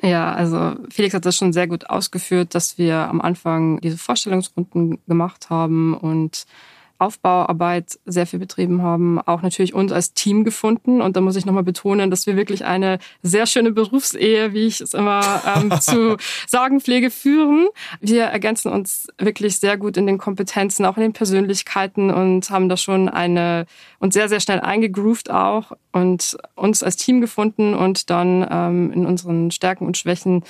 Ja, also Felix hat das schon sehr gut ausgeführt, dass wir am Anfang diese Vorstellungsrunden gemacht haben und Aufbauarbeit sehr viel betrieben haben, auch natürlich uns als Team gefunden. Und da muss ich nochmal betonen, dass wir wirklich eine sehr schöne Berufsehe, wie ich es immer ähm, [LAUGHS] zu sagen pflege, führen. Wir ergänzen uns wirklich sehr gut in den Kompetenzen, auch in den Persönlichkeiten und haben da schon eine uns sehr, sehr schnell eingegroovt auch und uns als Team gefunden und dann ähm, in unseren Stärken und Schwächen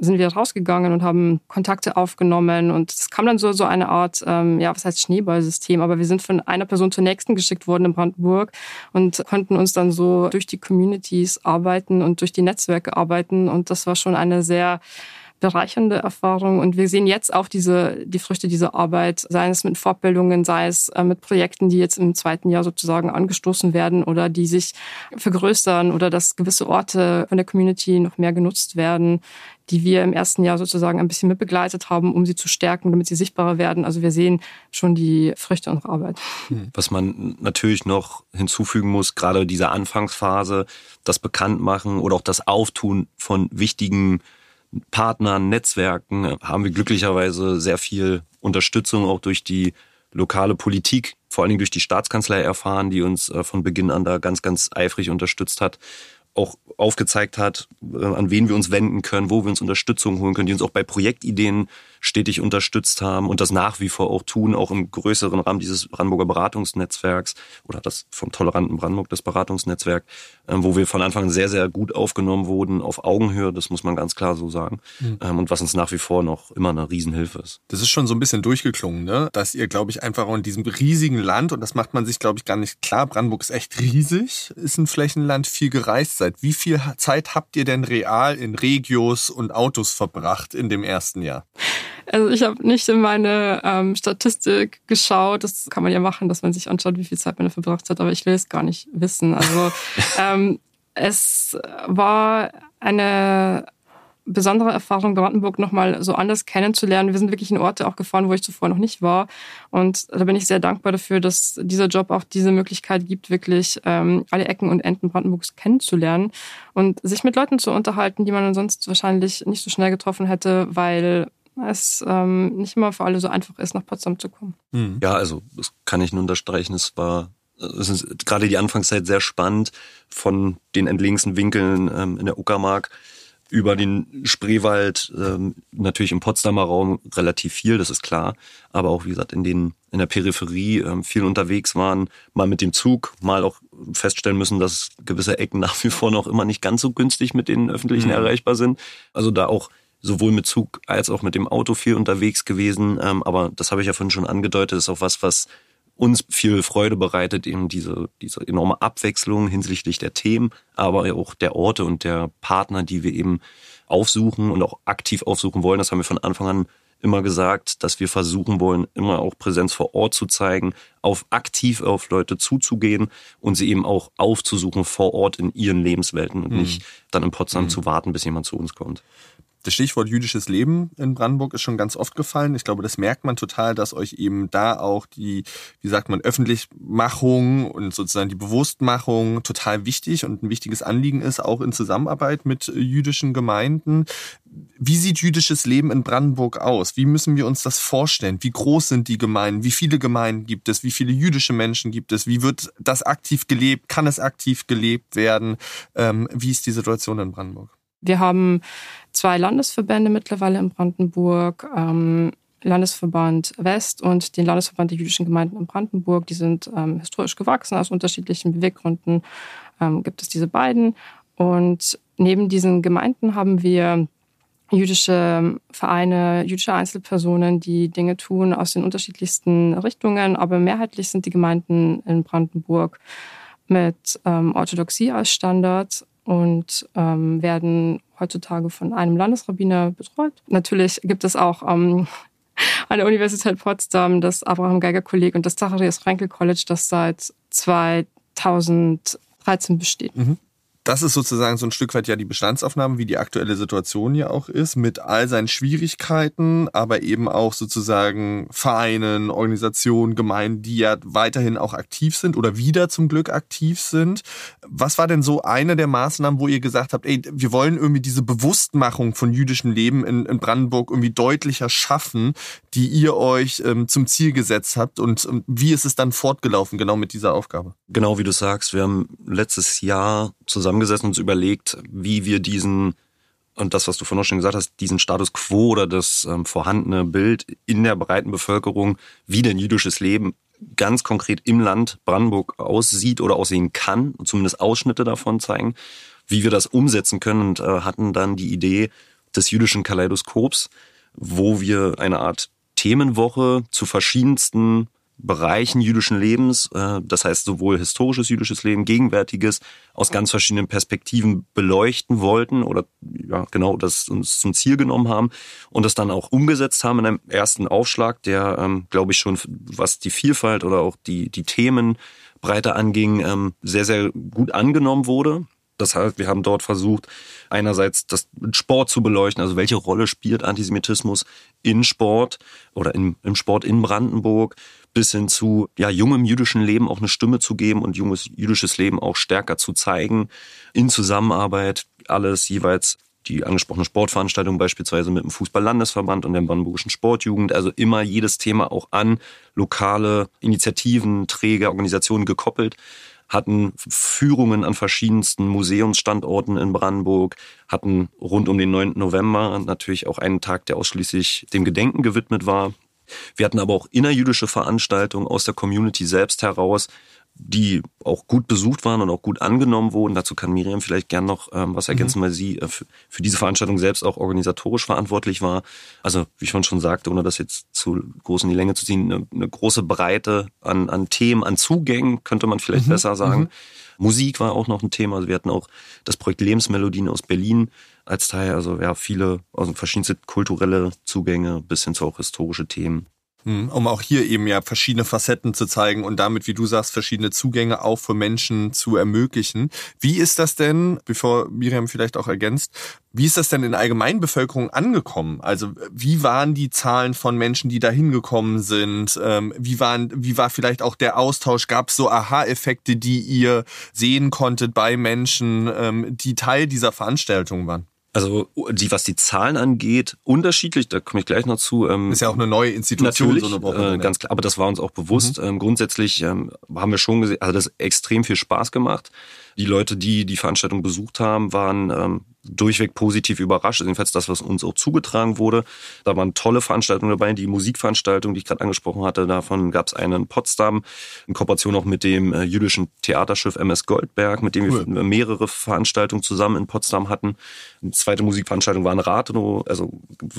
sind wir rausgegangen und haben Kontakte aufgenommen. Und es kam dann so, so eine Art, ähm, ja, was heißt Schneeballsystem, aber wir sind von einer Person zur nächsten geschickt worden in Brandenburg und konnten uns dann so durch die Communities arbeiten und durch die Netzwerke arbeiten. Und das war schon eine sehr bereichernde Erfahrung. Und wir sehen jetzt auch diese, die Früchte dieser Arbeit, sei es mit Fortbildungen, sei es äh, mit Projekten, die jetzt im zweiten Jahr sozusagen angestoßen werden oder die sich vergrößern oder dass gewisse Orte von der Community noch mehr genutzt werden, die wir im ersten Jahr sozusagen ein bisschen mitbegleitet haben, um sie zu stärken, damit sie sichtbarer werden. Also wir sehen schon die Früchte unserer Arbeit. Hm. Was man natürlich noch hinzufügen muss, gerade diese Anfangsphase, das Bekanntmachen oder auch das Auftun von wichtigen Partnern, Netzwerken haben wir glücklicherweise sehr viel Unterstützung auch durch die lokale Politik, vor allen Dingen durch die Staatskanzlei erfahren, die uns äh, von Beginn an da ganz, ganz eifrig unterstützt hat auch aufgezeigt hat, äh, an wen wir uns wenden können, wo wir uns Unterstützung holen können, die uns auch bei Projektideen stetig unterstützt haben und das nach wie vor auch tun, auch im größeren Rahmen dieses Brandenburger Beratungsnetzwerks oder das vom toleranten Brandenburg, das Beratungsnetzwerk, ähm, wo wir von Anfang an sehr, sehr gut aufgenommen wurden, auf Augenhöhe, das muss man ganz klar so sagen. Mhm. Und was uns nach wie vor noch immer eine Riesenhilfe ist. Das ist schon so ein bisschen durchgeklungen, ne? dass ihr, glaube ich, einfach in diesem riesigen Land, und das macht man sich, glaube ich, gar nicht klar, Brandenburg ist echt riesig, ist ein Flächenland, viel gereist seid. Wie viel Zeit habt ihr denn real in Regios und Autos verbracht in dem ersten Jahr? Also ich habe nicht in meine ähm, Statistik geschaut. Das kann man ja machen, dass man sich anschaut, wie viel Zeit man da verbracht hat, aber ich will es gar nicht wissen. Also [LAUGHS] ähm, es war eine besondere Erfahrung, Brandenburg nochmal so anders kennenzulernen. Wir sind wirklich in Orte auch gefahren, wo ich zuvor noch nicht war. Und da bin ich sehr dankbar dafür, dass dieser Job auch diese Möglichkeit gibt, wirklich ähm, alle Ecken und Enden Brandenburgs kennenzulernen und sich mit Leuten zu unterhalten, die man sonst wahrscheinlich nicht so schnell getroffen hätte, weil es ähm, nicht immer für alle so einfach ist, nach Potsdam zu kommen. Mhm. Ja, also das kann ich nur unterstreichen. Es war es ist gerade die Anfangszeit sehr spannend von den entlegensten Winkeln ähm, in der Uckermark über den Spreewald, ähm, natürlich im Potsdamer Raum relativ viel, das ist klar, aber auch wie gesagt in den in der Peripherie ähm, viel unterwegs waren, mal mit dem Zug, mal auch feststellen müssen, dass gewisse Ecken nach wie vor noch immer nicht ganz so günstig mit den öffentlichen mhm. erreichbar sind. Also da auch sowohl mit Zug als auch mit dem Auto viel unterwegs gewesen. Ähm, aber das habe ich ja vorhin schon angedeutet, ist auch was, was uns viel Freude bereitet, eben diese, diese enorme Abwechslung hinsichtlich der Themen, aber auch der Orte und der Partner, die wir eben aufsuchen und auch aktiv aufsuchen wollen. Das haben wir von Anfang an immer gesagt, dass wir versuchen wollen, immer auch Präsenz vor Ort zu zeigen, auf aktiv auf Leute zuzugehen und sie eben auch aufzusuchen vor Ort in ihren Lebenswelten und mhm. nicht dann in Potsdam mhm. zu warten, bis jemand zu uns kommt. Das Stichwort jüdisches Leben in Brandenburg ist schon ganz oft gefallen. Ich glaube, das merkt man total, dass euch eben da auch die, wie sagt man, Öffentlichmachung und sozusagen die Bewusstmachung total wichtig und ein wichtiges Anliegen ist, auch in Zusammenarbeit mit jüdischen Gemeinden. Wie sieht jüdisches Leben in Brandenburg aus? Wie müssen wir uns das vorstellen? Wie groß sind die Gemeinden? Wie viele Gemeinden gibt es? Wie viele jüdische Menschen gibt es? Wie wird das aktiv gelebt? Kann es aktiv gelebt werden? Ähm, wie ist die Situation in Brandenburg? Wir haben zwei Landesverbände mittlerweile in Brandenburg. Ähm, Landesverband West und den Landesverband der jüdischen Gemeinden in Brandenburg. Die sind ähm, historisch gewachsen, aus unterschiedlichen Beweggründen ähm, gibt es diese beiden. Und neben diesen Gemeinden haben wir jüdische Vereine, jüdische Einzelpersonen, die Dinge tun aus den unterschiedlichsten Richtungen. Aber mehrheitlich sind die Gemeinden in Brandenburg mit ähm, Orthodoxie als Standard und ähm, werden heutzutage von einem Landesrabbiner betreut. Natürlich gibt es auch ähm, an der Universität Potsdam das Abraham Geiger Kolleg und das Zacharias Frankel College, das seit 2013 besteht. Mhm das ist sozusagen so ein Stück weit ja die Bestandsaufnahme, wie die aktuelle Situation ja auch ist, mit all seinen Schwierigkeiten, aber eben auch sozusagen Vereinen, Organisationen, Gemeinden, die ja weiterhin auch aktiv sind oder wieder zum Glück aktiv sind. Was war denn so eine der Maßnahmen, wo ihr gesagt habt, ey, wir wollen irgendwie diese Bewusstmachung von jüdischem Leben in, in Brandenburg irgendwie deutlicher schaffen, die ihr euch ähm, zum Ziel gesetzt habt und ähm, wie ist es dann fortgelaufen genau mit dieser Aufgabe? Genau wie du sagst, wir haben letztes Jahr zusammengesessen und uns überlegt, wie wir diesen und das, was du vorhin schon gesagt hast, diesen Status quo oder das ähm, vorhandene Bild in der breiten Bevölkerung, wie denn jüdisches Leben ganz konkret im Land Brandenburg aussieht oder aussehen kann, zumindest Ausschnitte davon zeigen, wie wir das umsetzen können. Und äh, hatten dann die Idee des jüdischen Kaleidoskops, wo wir eine Art Themenwoche zu verschiedensten Bereichen jüdischen Lebens, äh, das heißt sowohl historisches jüdisches Leben, gegenwärtiges, aus ganz verschiedenen Perspektiven beleuchten wollten oder ja genau das uns zum Ziel genommen haben und das dann auch umgesetzt haben in einem ersten Aufschlag, der, ähm, glaube ich, schon was die Vielfalt oder auch die, die Themenbreite anging, ähm, sehr, sehr gut angenommen wurde. Das heißt, wir haben dort versucht, einerseits das Sport zu beleuchten, also welche Rolle spielt Antisemitismus in Sport oder in, im Sport in Brandenburg, bis hin zu ja, jungem jüdischen Leben auch eine Stimme zu geben und junges jüdisches Leben auch stärker zu zeigen, in Zusammenarbeit, alles jeweils die angesprochene Sportveranstaltung beispielsweise mit dem Fußball-Landesverband und der Brandenburgischen Sportjugend, also immer jedes Thema auch an lokale Initiativen, Träger, Organisationen gekoppelt hatten Führungen an verschiedensten Museumsstandorten in Brandenburg, hatten rund um den 9. November natürlich auch einen Tag, der ausschließlich dem Gedenken gewidmet war. Wir hatten aber auch innerjüdische Veranstaltungen aus der Community selbst heraus, die auch gut besucht waren und auch gut angenommen wurden. Dazu kann Miriam vielleicht gern noch ähm, was ergänzen, mhm. weil sie äh, für, für, diese Veranstaltung selbst auch organisatorisch verantwortlich war. Also wie ich schon sagte, ohne das jetzt zu groß in die Länge zu ziehen, eine, eine große Breite an, an Themen, an Zugängen, könnte man vielleicht mhm. besser sagen. Mhm. Musik war auch noch ein Thema. Also wir hatten auch das Projekt Lebensmelodien aus Berlin als Teil. Also ja, viele also verschiedenste kulturelle Zugänge bis hin zu auch historische Themen. Hm, um auch hier eben ja verschiedene Facetten zu zeigen und damit, wie du sagst, verschiedene Zugänge auch für Menschen zu ermöglichen. Wie ist das denn, bevor Miriam vielleicht auch ergänzt, wie ist das denn in der Allgemeinbevölkerung angekommen? Also wie waren die Zahlen von Menschen, die da hingekommen sind? Ähm, wie, waren, wie war vielleicht auch der Austausch? Gab es so Aha-Effekte, die ihr sehen konntet bei Menschen, ähm, die Teil dieser Veranstaltung waren? Also die, was die Zahlen angeht, unterschiedlich, da komme ich gleich noch zu. Ähm, ist ja auch eine neue Institution, natürlich, so eine Woche. Äh, ganz klar, aber das war uns auch bewusst. Mhm. Ähm, grundsätzlich ähm, haben wir schon gesehen, also das extrem viel Spaß gemacht. Die Leute, die die Veranstaltung besucht haben, waren ähm, durchweg positiv überrascht. Jedenfalls das, was uns auch zugetragen wurde. Da waren tolle Veranstaltungen dabei. Die Musikveranstaltung, die ich gerade angesprochen hatte, davon gab es eine in Potsdam, in Kooperation auch mit dem äh, jüdischen Theaterschiff MS Goldberg, mit dem cool. wir mehrere Veranstaltungen zusammen in Potsdam hatten. Die zweite Musikveranstaltung war in Rathenow, also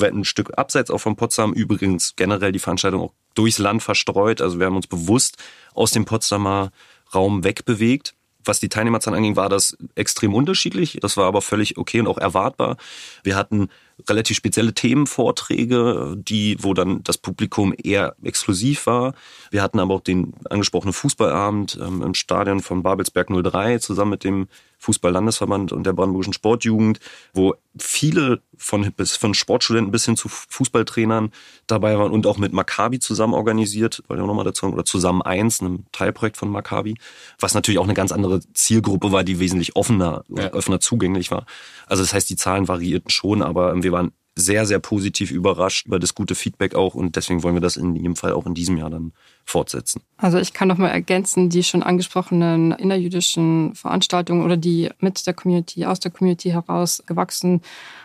ein Stück abseits auch von Potsdam. Übrigens generell die Veranstaltung auch durchs Land verstreut. Also wir haben uns bewusst aus dem Potsdamer Raum wegbewegt. Was die Teilnehmerzahl anging, war das extrem unterschiedlich. Das war aber völlig okay und auch erwartbar. Wir hatten relativ spezielle Themenvorträge, die, wo dann das Publikum eher exklusiv war. Wir hatten aber auch den angesprochenen Fußballabend ähm, im Stadion von Babelsberg 03 zusammen mit dem Fußball-Landesverband und der Brandenburgischen Sportjugend, wo viele von, bis, von Sportstudenten bis hin zu Fußballtrainern dabei waren und auch mit Maccabi zusammen organisiert, weil ich auch nochmal dazu, oder zusammen eins, einem Teilprojekt von Maccabi, was natürlich auch eine ganz andere Zielgruppe war, die wesentlich offener, ja. offener zugänglich war. Also das heißt, die Zahlen variierten schon, aber wir waren sehr, sehr positiv überrascht über das gute Feedback auch und deswegen wollen wir das in jedem Fall auch in diesem Jahr dann fortsetzen. Also ich kann noch mal ergänzen, die schon angesprochenen innerjüdischen Veranstaltungen oder die mit der Community, aus der Community heraus gewachsen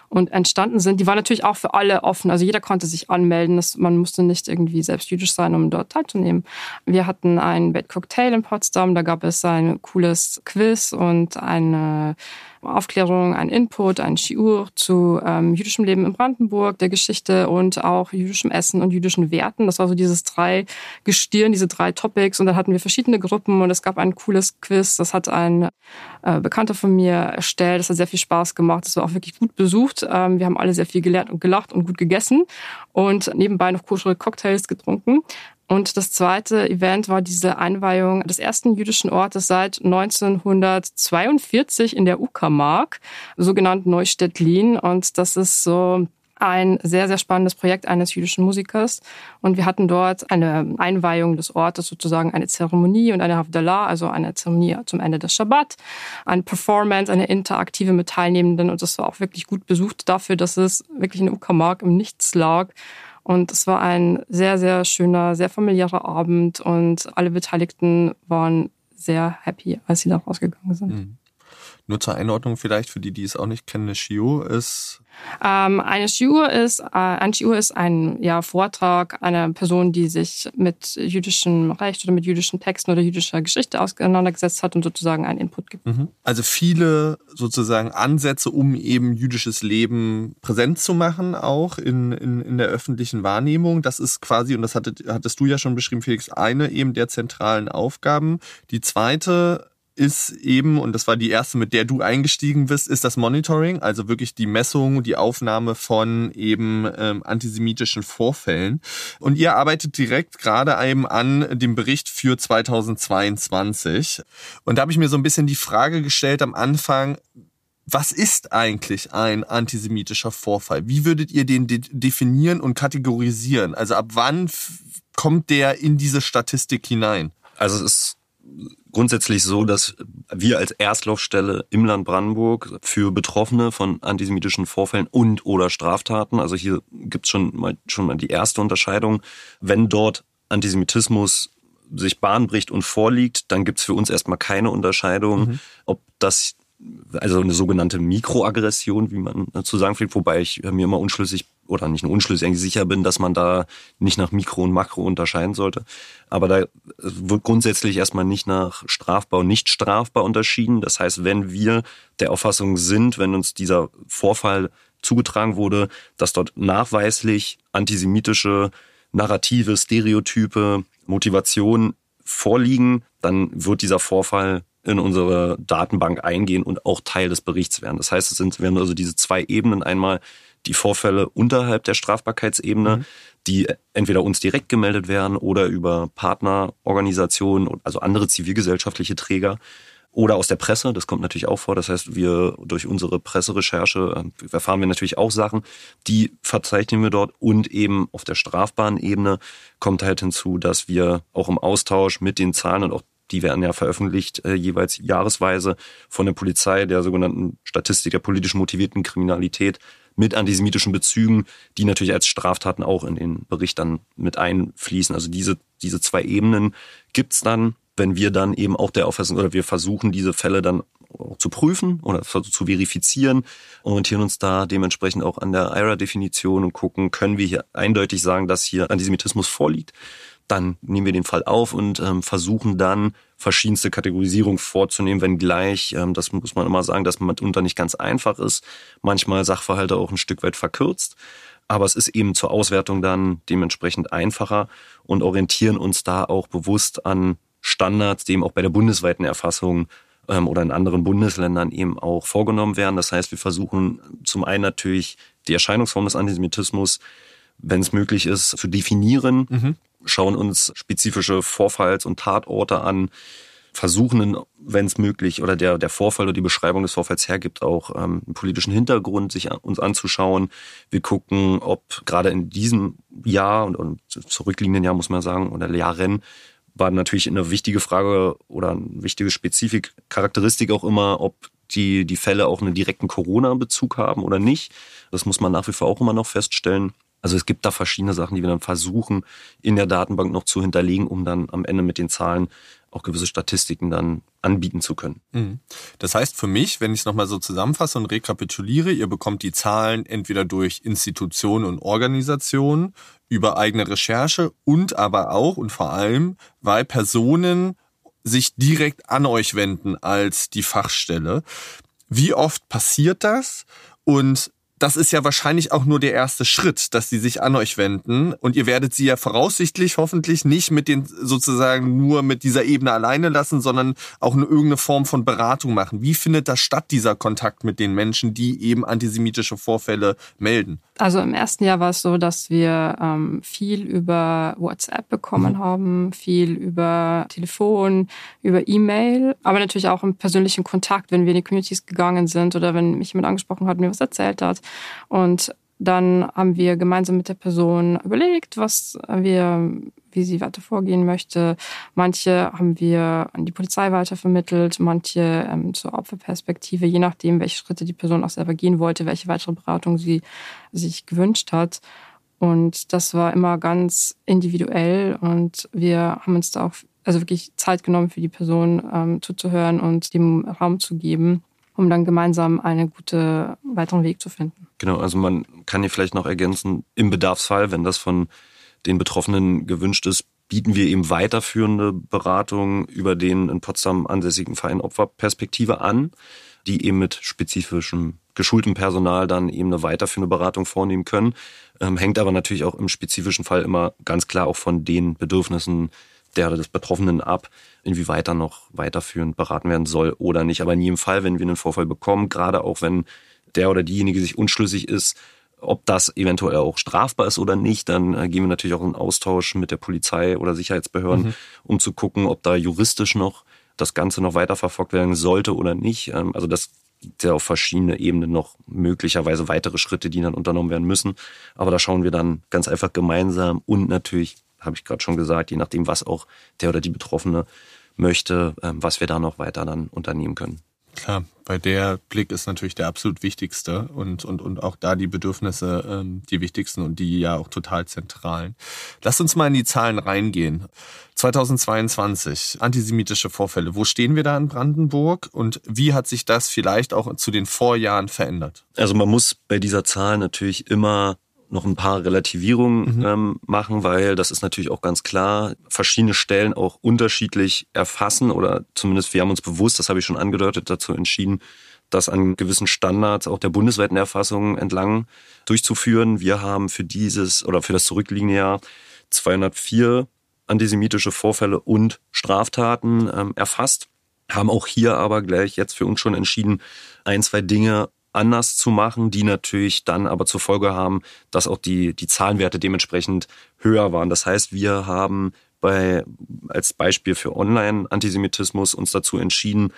und entstanden sind, die waren natürlich auch für alle offen. Also jeder konnte sich anmelden. Das, man musste nicht irgendwie selbst jüdisch sein, um dort teilzunehmen. Wir hatten ein Bed Cocktail in Potsdam, da gab es ein cooles Quiz und eine Aufklärung, ein Input, ein Shiur zu ähm, jüdischem Leben in Brandenburg, der Geschichte und auch jüdischem Essen und jüdischen Werten. Das war so dieses drei Gestirn, diese drei Topics. Und dann hatten wir verschiedene Gruppen und es gab ein cooles Quiz. Das hat ein äh, Bekannter von mir erstellt. Das hat sehr viel Spaß gemacht. Das war auch wirklich gut besucht. Ähm, wir haben alle sehr viel gelernt und gelacht und gut gegessen und nebenbei noch kuschere Cocktails getrunken. Und das zweite Event war diese Einweihung des ersten jüdischen Ortes seit 1942 in der Uckermark, sogenannt Neustettlin. Und das ist so ein sehr, sehr spannendes Projekt eines jüdischen Musikers. Und wir hatten dort eine Einweihung des Ortes, sozusagen eine Zeremonie und eine Havdalah, also eine Zeremonie zum Ende des Schabbat, eine Performance, eine interaktive mit Teilnehmenden. Und das war auch wirklich gut besucht dafür, dass es wirklich in Uckermark im Nichts lag. Und es war ein sehr, sehr schöner, sehr familiärer Abend und alle Beteiligten waren sehr happy, als sie da rausgegangen sind. Mhm. Nur zur Einordnung vielleicht für die, die es auch nicht kennen, eine Shio ist ähm, eine Shiur ist, äh, ein Shiur ist ein ja, Vortrag einer Person, die sich mit jüdischem Recht oder mit jüdischen Texten oder jüdischer Geschichte auseinandergesetzt hat und sozusagen einen Input gibt. Mhm. Also viele sozusagen Ansätze, um eben jüdisches Leben präsent zu machen, auch in, in, in der öffentlichen Wahrnehmung. Das ist quasi, und das hattet, hattest du ja schon beschrieben, Felix, eine eben der zentralen Aufgaben. Die zweite ist eben, und das war die erste, mit der du eingestiegen bist, ist das Monitoring, also wirklich die Messung, die Aufnahme von eben ähm, antisemitischen Vorfällen. Und ihr arbeitet direkt gerade eben an dem Bericht für 2022. Und da habe ich mir so ein bisschen die Frage gestellt am Anfang, was ist eigentlich ein antisemitischer Vorfall? Wie würdet ihr den de definieren und kategorisieren? Also ab wann kommt der in diese Statistik hinein? Also es ist grundsätzlich so, dass wir als Erstlaufstelle im Land Brandenburg für Betroffene von antisemitischen Vorfällen und oder Straftaten, also hier gibt's schon mal, schon mal die erste Unterscheidung, wenn dort Antisemitismus sich Bahn bricht und vorliegt, dann gibt's für uns erstmal keine Unterscheidung, mhm. ob das also eine sogenannte Mikroaggression, wie man zu sagen pflegt, wobei ich mir immer unschlüssig oder nicht nur unschlüssig, eigentlich sicher bin, dass man da nicht nach Mikro und Makro unterscheiden sollte. Aber da wird grundsätzlich erstmal nicht nach strafbar und nicht strafbar unterschieden. Das heißt, wenn wir der Auffassung sind, wenn uns dieser Vorfall zugetragen wurde, dass dort nachweislich antisemitische Narrative, Stereotype, Motivation vorliegen, dann wird dieser Vorfall in unsere Datenbank eingehen und auch Teil des Berichts werden. Das heißt, es sind, werden also diese zwei Ebenen einmal die Vorfälle unterhalb der Strafbarkeitsebene, mhm. die entweder uns direkt gemeldet werden oder über Partnerorganisationen, also andere zivilgesellschaftliche Träger oder aus der Presse. Das kommt natürlich auch vor. Das heißt, wir durch unsere Presserecherche äh, erfahren wir natürlich auch Sachen, die verzeichnen wir dort und eben auf der strafbaren Ebene kommt halt hinzu, dass wir auch im Austausch mit den Zahlen und auch die werden ja veröffentlicht, äh, jeweils jahresweise von der Polizei, der sogenannten Statistik der politisch motivierten Kriminalität mit antisemitischen Bezügen, die natürlich als Straftaten auch in den Bericht dann mit einfließen. Also diese, diese zwei Ebenen gibt's dann, wenn wir dann eben auch der Auffassung oder wir versuchen, diese Fälle dann zu prüfen oder zu verifizieren, orientieren uns da dementsprechend auch an der IRA-Definition und gucken, können wir hier eindeutig sagen, dass hier Antisemitismus vorliegt. Dann nehmen wir den Fall auf und ähm, versuchen dann verschiedenste Kategorisierung vorzunehmen, wenngleich, ähm, das muss man immer sagen, dass man mitunter nicht ganz einfach ist, manchmal Sachverhalte auch ein Stück weit verkürzt. Aber es ist eben zur Auswertung dann dementsprechend einfacher und orientieren uns da auch bewusst an Standards, die eben auch bei der bundesweiten Erfassung ähm, oder in anderen Bundesländern eben auch vorgenommen werden. Das heißt, wir versuchen zum einen natürlich die Erscheinungsform des Antisemitismus, wenn es möglich ist, zu definieren, mhm. Schauen uns spezifische Vorfalls- und Tatorte an, versuchen, wenn es möglich oder der, der Vorfall oder die Beschreibung des Vorfalls hergibt, auch ähm, einen politischen Hintergrund sich an, uns anzuschauen. Wir gucken, ob gerade in diesem Jahr und, und zurückliegenden Jahr, muss man sagen, oder Jahren, war natürlich eine wichtige Frage oder eine wichtige Spezifik, Charakteristik auch immer, ob die, die Fälle auch einen direkten Corona-Bezug haben oder nicht. Das muss man nach wie vor auch immer noch feststellen. Also es gibt da verschiedene Sachen, die wir dann versuchen in der Datenbank noch zu hinterlegen, um dann am Ende mit den Zahlen auch gewisse Statistiken dann anbieten zu können. Mhm. Das heißt für mich, wenn ich es nochmal so zusammenfasse und rekapituliere, ihr bekommt die Zahlen entweder durch Institutionen und Organisationen, über eigene Recherche und aber auch und vor allem, weil Personen sich direkt an euch wenden als die Fachstelle. Wie oft passiert das? Und das ist ja wahrscheinlich auch nur der erste Schritt, dass sie sich an euch wenden und ihr werdet sie ja voraussichtlich hoffentlich nicht mit den sozusagen nur mit dieser Ebene alleine lassen, sondern auch eine irgendeine Form von Beratung machen. Wie findet das statt, dieser Kontakt mit den Menschen, die eben antisemitische Vorfälle melden? Also im ersten Jahr war es so, dass wir ähm, viel über WhatsApp bekommen mhm. haben, viel über Telefon, über E-Mail, aber natürlich auch im persönlichen Kontakt, wenn wir in die Communities gegangen sind oder wenn mich jemand angesprochen hat, mir was erzählt hat. Und dann haben wir gemeinsam mit der Person überlegt, was wir, wie sie weiter vorgehen möchte. Manche haben wir an die Polizei weitervermittelt, manche ähm, zur Opferperspektive, je nachdem, welche Schritte die Person auch selber gehen wollte, welche weitere Beratung sie sich gewünscht hat. Und das war immer ganz individuell und wir haben uns da auch also wirklich Zeit genommen für die Person ähm, zuzuhören und dem Raum zu geben um dann gemeinsam einen guten weiteren Weg zu finden. Genau, also man kann hier vielleicht noch ergänzen, im Bedarfsfall, wenn das von den Betroffenen gewünscht ist, bieten wir eben weiterführende Beratungen über den in Potsdam ansässigen Verein Opferperspektive an, die eben mit spezifischem geschultem Personal dann eben eine weiterführende Beratung vornehmen können. Ähm, hängt aber natürlich auch im spezifischen Fall immer ganz klar auch von den Bedürfnissen der des Betroffenen ab, inwieweit dann noch weiterführend beraten werden soll oder nicht. Aber in jedem Fall, wenn wir einen Vorfall bekommen, gerade auch wenn der oder diejenige sich unschlüssig ist, ob das eventuell auch strafbar ist oder nicht, dann äh, gehen wir natürlich auch in Austausch mit der Polizei oder Sicherheitsbehörden, mhm. um zu gucken, ob da juristisch noch das Ganze noch weiterverfolgt werden sollte oder nicht. Ähm, also das gibt ja auf verschiedene Ebenen noch möglicherweise weitere Schritte, die dann unternommen werden müssen. Aber da schauen wir dann ganz einfach gemeinsam und natürlich habe ich gerade schon gesagt, je nachdem, was auch der oder die Betroffene möchte, ähm, was wir da noch weiter dann unternehmen können. Klar, bei der Blick ist natürlich der absolut wichtigste und, und, und auch da die Bedürfnisse ähm, die wichtigsten und die ja auch total zentralen. Lass uns mal in die Zahlen reingehen. 2022, antisemitische Vorfälle. Wo stehen wir da in Brandenburg und wie hat sich das vielleicht auch zu den Vorjahren verändert? Also man muss bei dieser Zahl natürlich immer noch ein paar Relativierungen mhm. ähm, machen, weil das ist natürlich auch ganz klar, verschiedene Stellen auch unterschiedlich erfassen oder zumindest wir haben uns bewusst, das habe ich schon angedeutet, dazu entschieden, das an gewissen Standards auch der bundesweiten Erfassung entlang durchzuführen. Wir haben für dieses oder für das zurückliegende Jahr 204 antisemitische Vorfälle und Straftaten ähm, erfasst, haben auch hier aber gleich jetzt für uns schon entschieden, ein, zwei Dinge anders zu machen, die natürlich dann aber zur Folge haben, dass auch die, die Zahlenwerte dementsprechend höher waren. Das heißt, wir haben bei, als Beispiel für Online-Antisemitismus uns dazu entschieden,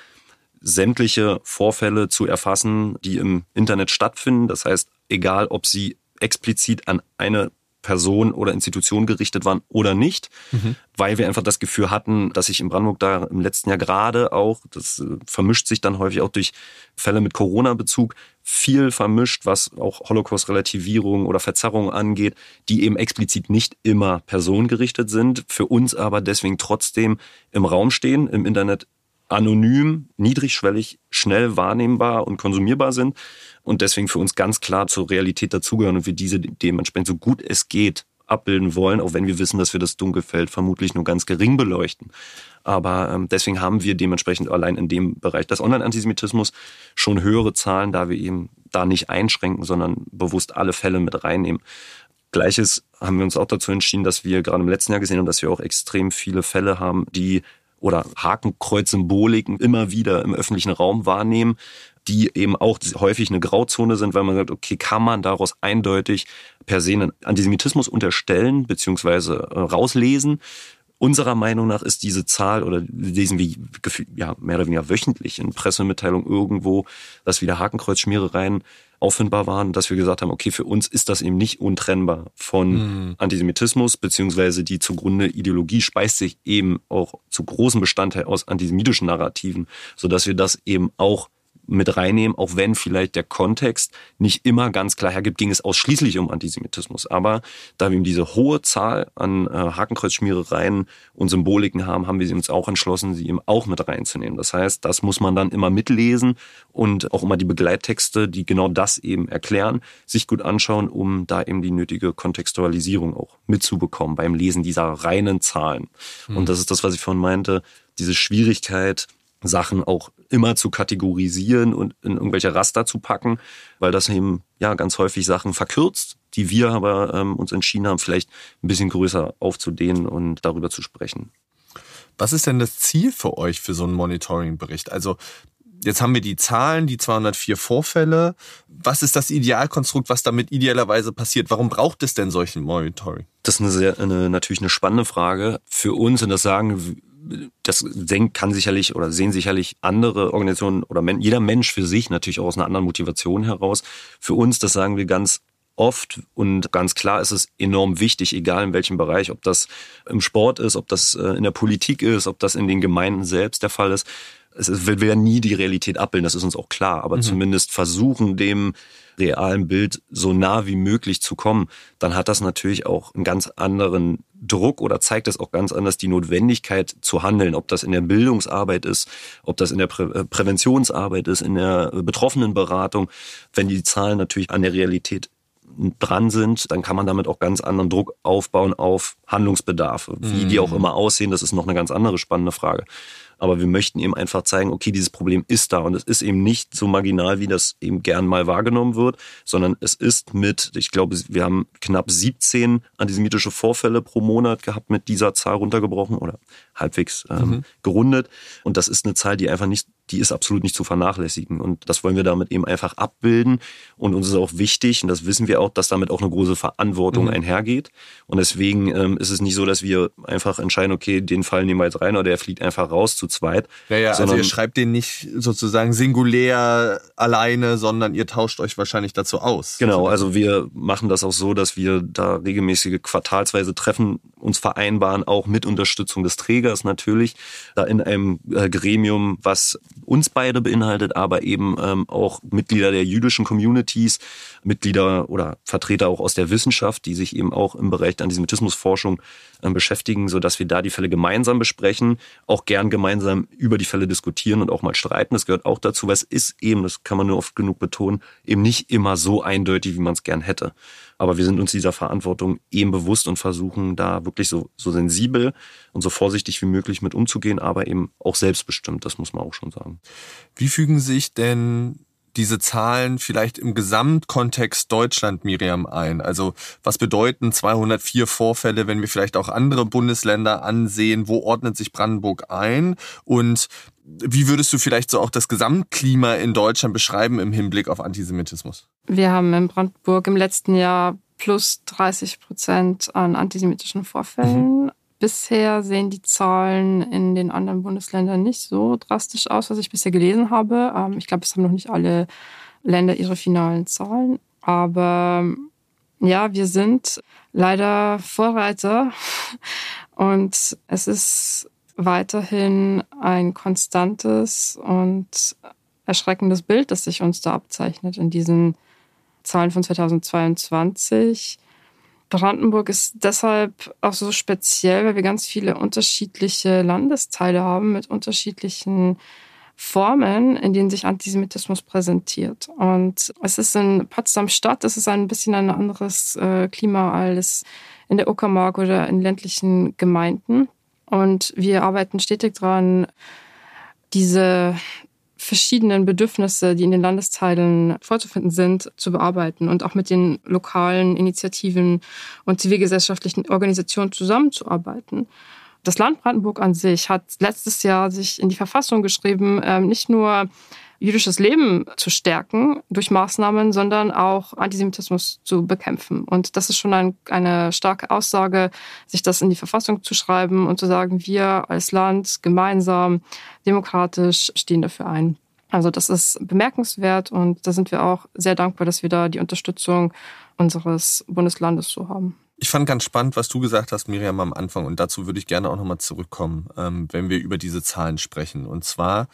sämtliche Vorfälle zu erfassen, die im Internet stattfinden. Das heißt, egal ob sie explizit an eine Person oder Institution gerichtet waren oder nicht, mhm. weil wir einfach das Gefühl hatten, dass sich in Brandenburg da im letzten Jahr gerade auch, das äh, vermischt sich dann häufig auch durch Fälle mit Corona-Bezug, viel vermischt, was auch Holocaust-Relativierung oder Verzerrung angeht, die eben explizit nicht immer personengerichtet sind, für uns aber deswegen trotzdem im Raum stehen, im Internet anonym, niedrigschwellig, schnell wahrnehmbar und konsumierbar sind und deswegen für uns ganz klar zur Realität dazugehören und wir diese dementsprechend so gut es geht abbilden wollen, auch wenn wir wissen, dass wir das Dunkelfeld vermutlich nur ganz gering beleuchten. Aber ähm, deswegen haben wir dementsprechend allein in dem Bereich des Online-Antisemitismus schon höhere Zahlen, da wir eben da nicht einschränken, sondern bewusst alle Fälle mit reinnehmen. Gleiches haben wir uns auch dazu entschieden, dass wir gerade im letzten Jahr gesehen haben, dass wir auch extrem viele Fälle haben, die oder Hakenkreuz-Symboliken immer wieder im öffentlichen Raum wahrnehmen, die eben auch häufig eine Grauzone sind, weil man sagt, okay, kann man daraus eindeutig per se einen Antisemitismus unterstellen beziehungsweise äh, rauslesen? Unserer Meinung nach ist diese Zahl oder lesen wir ja mehr oder weniger wöchentlich in Pressemitteilungen irgendwo, dass wieder Hakenkreuzschmierereien auffindbar waren, dass wir gesagt haben, okay, für uns ist das eben nicht untrennbar von mhm. Antisemitismus, beziehungsweise die zugrunde Ideologie speist sich eben auch zu großen Bestandteil aus antisemitischen Narrativen, so dass wir das eben auch mit reinnehmen, auch wenn vielleicht der Kontext nicht immer ganz klar hergibt, ging es ausschließlich um Antisemitismus. Aber da wir eben diese hohe Zahl an äh, Hakenkreuzschmierereien und Symboliken haben, haben wir sie uns auch entschlossen, sie eben auch mit reinzunehmen. Das heißt, das muss man dann immer mitlesen und auch immer die Begleittexte, die genau das eben erklären, sich gut anschauen, um da eben die nötige Kontextualisierung auch mitzubekommen beim Lesen dieser reinen Zahlen. Mhm. Und das ist das, was ich vorhin meinte, diese Schwierigkeit, Sachen auch immer zu kategorisieren und in irgendwelche Raster zu packen, weil das eben ja ganz häufig Sachen verkürzt, die wir aber ähm, uns entschieden haben, vielleicht ein bisschen größer aufzudehnen und darüber zu sprechen. Was ist denn das Ziel für euch für so einen Monitoring-Bericht? Also jetzt haben wir die Zahlen, die 204 Vorfälle. Was ist das Idealkonstrukt, was damit idealerweise passiert? Warum braucht es denn solchen Monitoring? Das ist eine sehr, eine, natürlich eine spannende Frage für uns und das sagen das kann sicherlich oder sehen sicherlich andere Organisationen oder jeder Mensch für sich natürlich auch aus einer anderen Motivation heraus. Für uns, das sagen wir ganz oft und ganz klar ist es enorm wichtig, egal in welchem Bereich, ob das im Sport ist, ob das äh, in der Politik ist, ob das in den Gemeinden selbst der Fall ist. Es will ja nie die Realität abbilden, das ist uns auch klar, aber mhm. zumindest versuchen, dem realen Bild so nah wie möglich zu kommen, dann hat das natürlich auch einen ganz anderen Druck oder zeigt das auch ganz anders die Notwendigkeit zu handeln, ob das in der Bildungsarbeit ist, ob das in der Prä äh, Präventionsarbeit ist, in der Betroffenenberatung. Wenn die Zahlen natürlich an der Realität dran sind, dann kann man damit auch ganz anderen Druck aufbauen auf Handlungsbedarfe. Wie die auch mhm. immer aussehen, das ist noch eine ganz andere spannende Frage. Aber wir möchten eben einfach zeigen, okay, dieses Problem ist da. Und es ist eben nicht so marginal, wie das eben gern mal wahrgenommen wird, sondern es ist mit, ich glaube, wir haben knapp 17 antisemitische Vorfälle pro Monat gehabt mit dieser Zahl runtergebrochen oder halbwegs ähm, mhm. gerundet. Und das ist eine Zahl, die einfach nicht die ist absolut nicht zu vernachlässigen. Und das wollen wir damit eben einfach abbilden. Und uns ist auch wichtig, und das wissen wir auch, dass damit auch eine große Verantwortung mhm. einhergeht. Und deswegen ähm, ist es nicht so, dass wir einfach entscheiden, okay, den Fall nehmen wir jetzt rein oder der fliegt einfach raus zu zweit. Ja, ja, also ihr schreibt den nicht sozusagen singulär alleine, sondern ihr tauscht euch wahrscheinlich dazu aus. Genau, also wir machen das auch so, dass wir da regelmäßige quartalsweise Treffen uns vereinbaren, auch mit Unterstützung des Trägers natürlich, da in einem äh, Gremium, was uns beide beinhaltet, aber eben ähm, auch Mitglieder der jüdischen Communities, Mitglieder oder Vertreter auch aus der Wissenschaft, die sich eben auch im Bereich der Antisemitismusforschung äh, beschäftigen, so dass wir da die Fälle gemeinsam besprechen, auch gern gemeinsam über die Fälle diskutieren und auch mal streiten. Das gehört auch dazu, weil es ist eben, das kann man nur oft genug betonen, eben nicht immer so eindeutig, wie man es gern hätte. Aber wir sind uns dieser Verantwortung eben bewusst und versuchen da wirklich so, so sensibel und so vorsichtig wie möglich mit umzugehen, aber eben auch selbstbestimmt, das muss man auch schon sagen. Wie fügen sich denn diese Zahlen vielleicht im Gesamtkontext Deutschland, Miriam, ein? Also was bedeuten 204 Vorfälle, wenn wir vielleicht auch andere Bundesländer ansehen? Wo ordnet sich Brandenburg ein? Und wie würdest du vielleicht so auch das Gesamtklima in Deutschland beschreiben im Hinblick auf Antisemitismus? Wir haben in Brandenburg im letzten Jahr plus 30 Prozent an antisemitischen Vorfällen. Mhm. Bisher sehen die Zahlen in den anderen Bundesländern nicht so drastisch aus, was ich bisher gelesen habe. Ähm, ich glaube, es haben noch nicht alle Länder ihre finalen Zahlen. Aber ja, wir sind leider Vorreiter [LAUGHS] und es ist weiterhin ein konstantes und erschreckendes Bild, das sich uns da abzeichnet in diesen Zahlen von 2022. Brandenburg ist deshalb auch so speziell, weil wir ganz viele unterschiedliche Landesteile haben mit unterschiedlichen Formen, in denen sich Antisemitismus präsentiert. Und es ist in Potsdam Stadt, es ist ein bisschen ein anderes äh, Klima als in der Uckermark oder in ländlichen Gemeinden. Und wir arbeiten stetig daran, diese verschiedenen Bedürfnisse, die in den Landesteilen vorzufinden sind, zu bearbeiten und auch mit den lokalen Initiativen und zivilgesellschaftlichen Organisationen zusammenzuarbeiten. Das Land Brandenburg an sich hat letztes Jahr sich in die Verfassung geschrieben, ähm, nicht nur jüdisches Leben zu stärken durch Maßnahmen, sondern auch Antisemitismus zu bekämpfen. Und das ist schon ein, eine starke Aussage, sich das in die Verfassung zu schreiben und zu sagen, wir als Land gemeinsam demokratisch stehen dafür ein. Also das ist bemerkenswert und da sind wir auch sehr dankbar, dass wir da die Unterstützung unseres Bundeslandes so haben. Ich fand ganz spannend, was du gesagt hast, Miriam, am Anfang. Und dazu würde ich gerne auch nochmal zurückkommen, ähm, wenn wir über diese Zahlen sprechen. Und zwar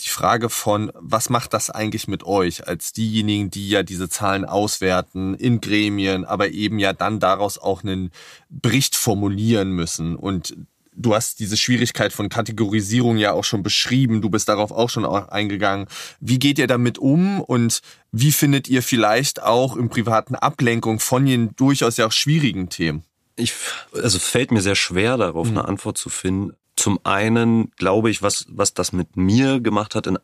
die Frage von, was macht das eigentlich mit euch als diejenigen, die ja diese Zahlen auswerten in Gremien, aber eben ja dann daraus auch einen Bericht formulieren müssen. Und du hast diese Schwierigkeit von Kategorisierung ja auch schon beschrieben. Du bist darauf auch schon eingegangen. Wie geht ihr damit um und wie findet ihr vielleicht auch im privaten Ablenkung von den durchaus ja auch schwierigen Themen? Ich, also fällt mir sehr schwer, darauf mhm. eine Antwort zu finden. Zum einen glaube ich, was, was das mit mir gemacht hat in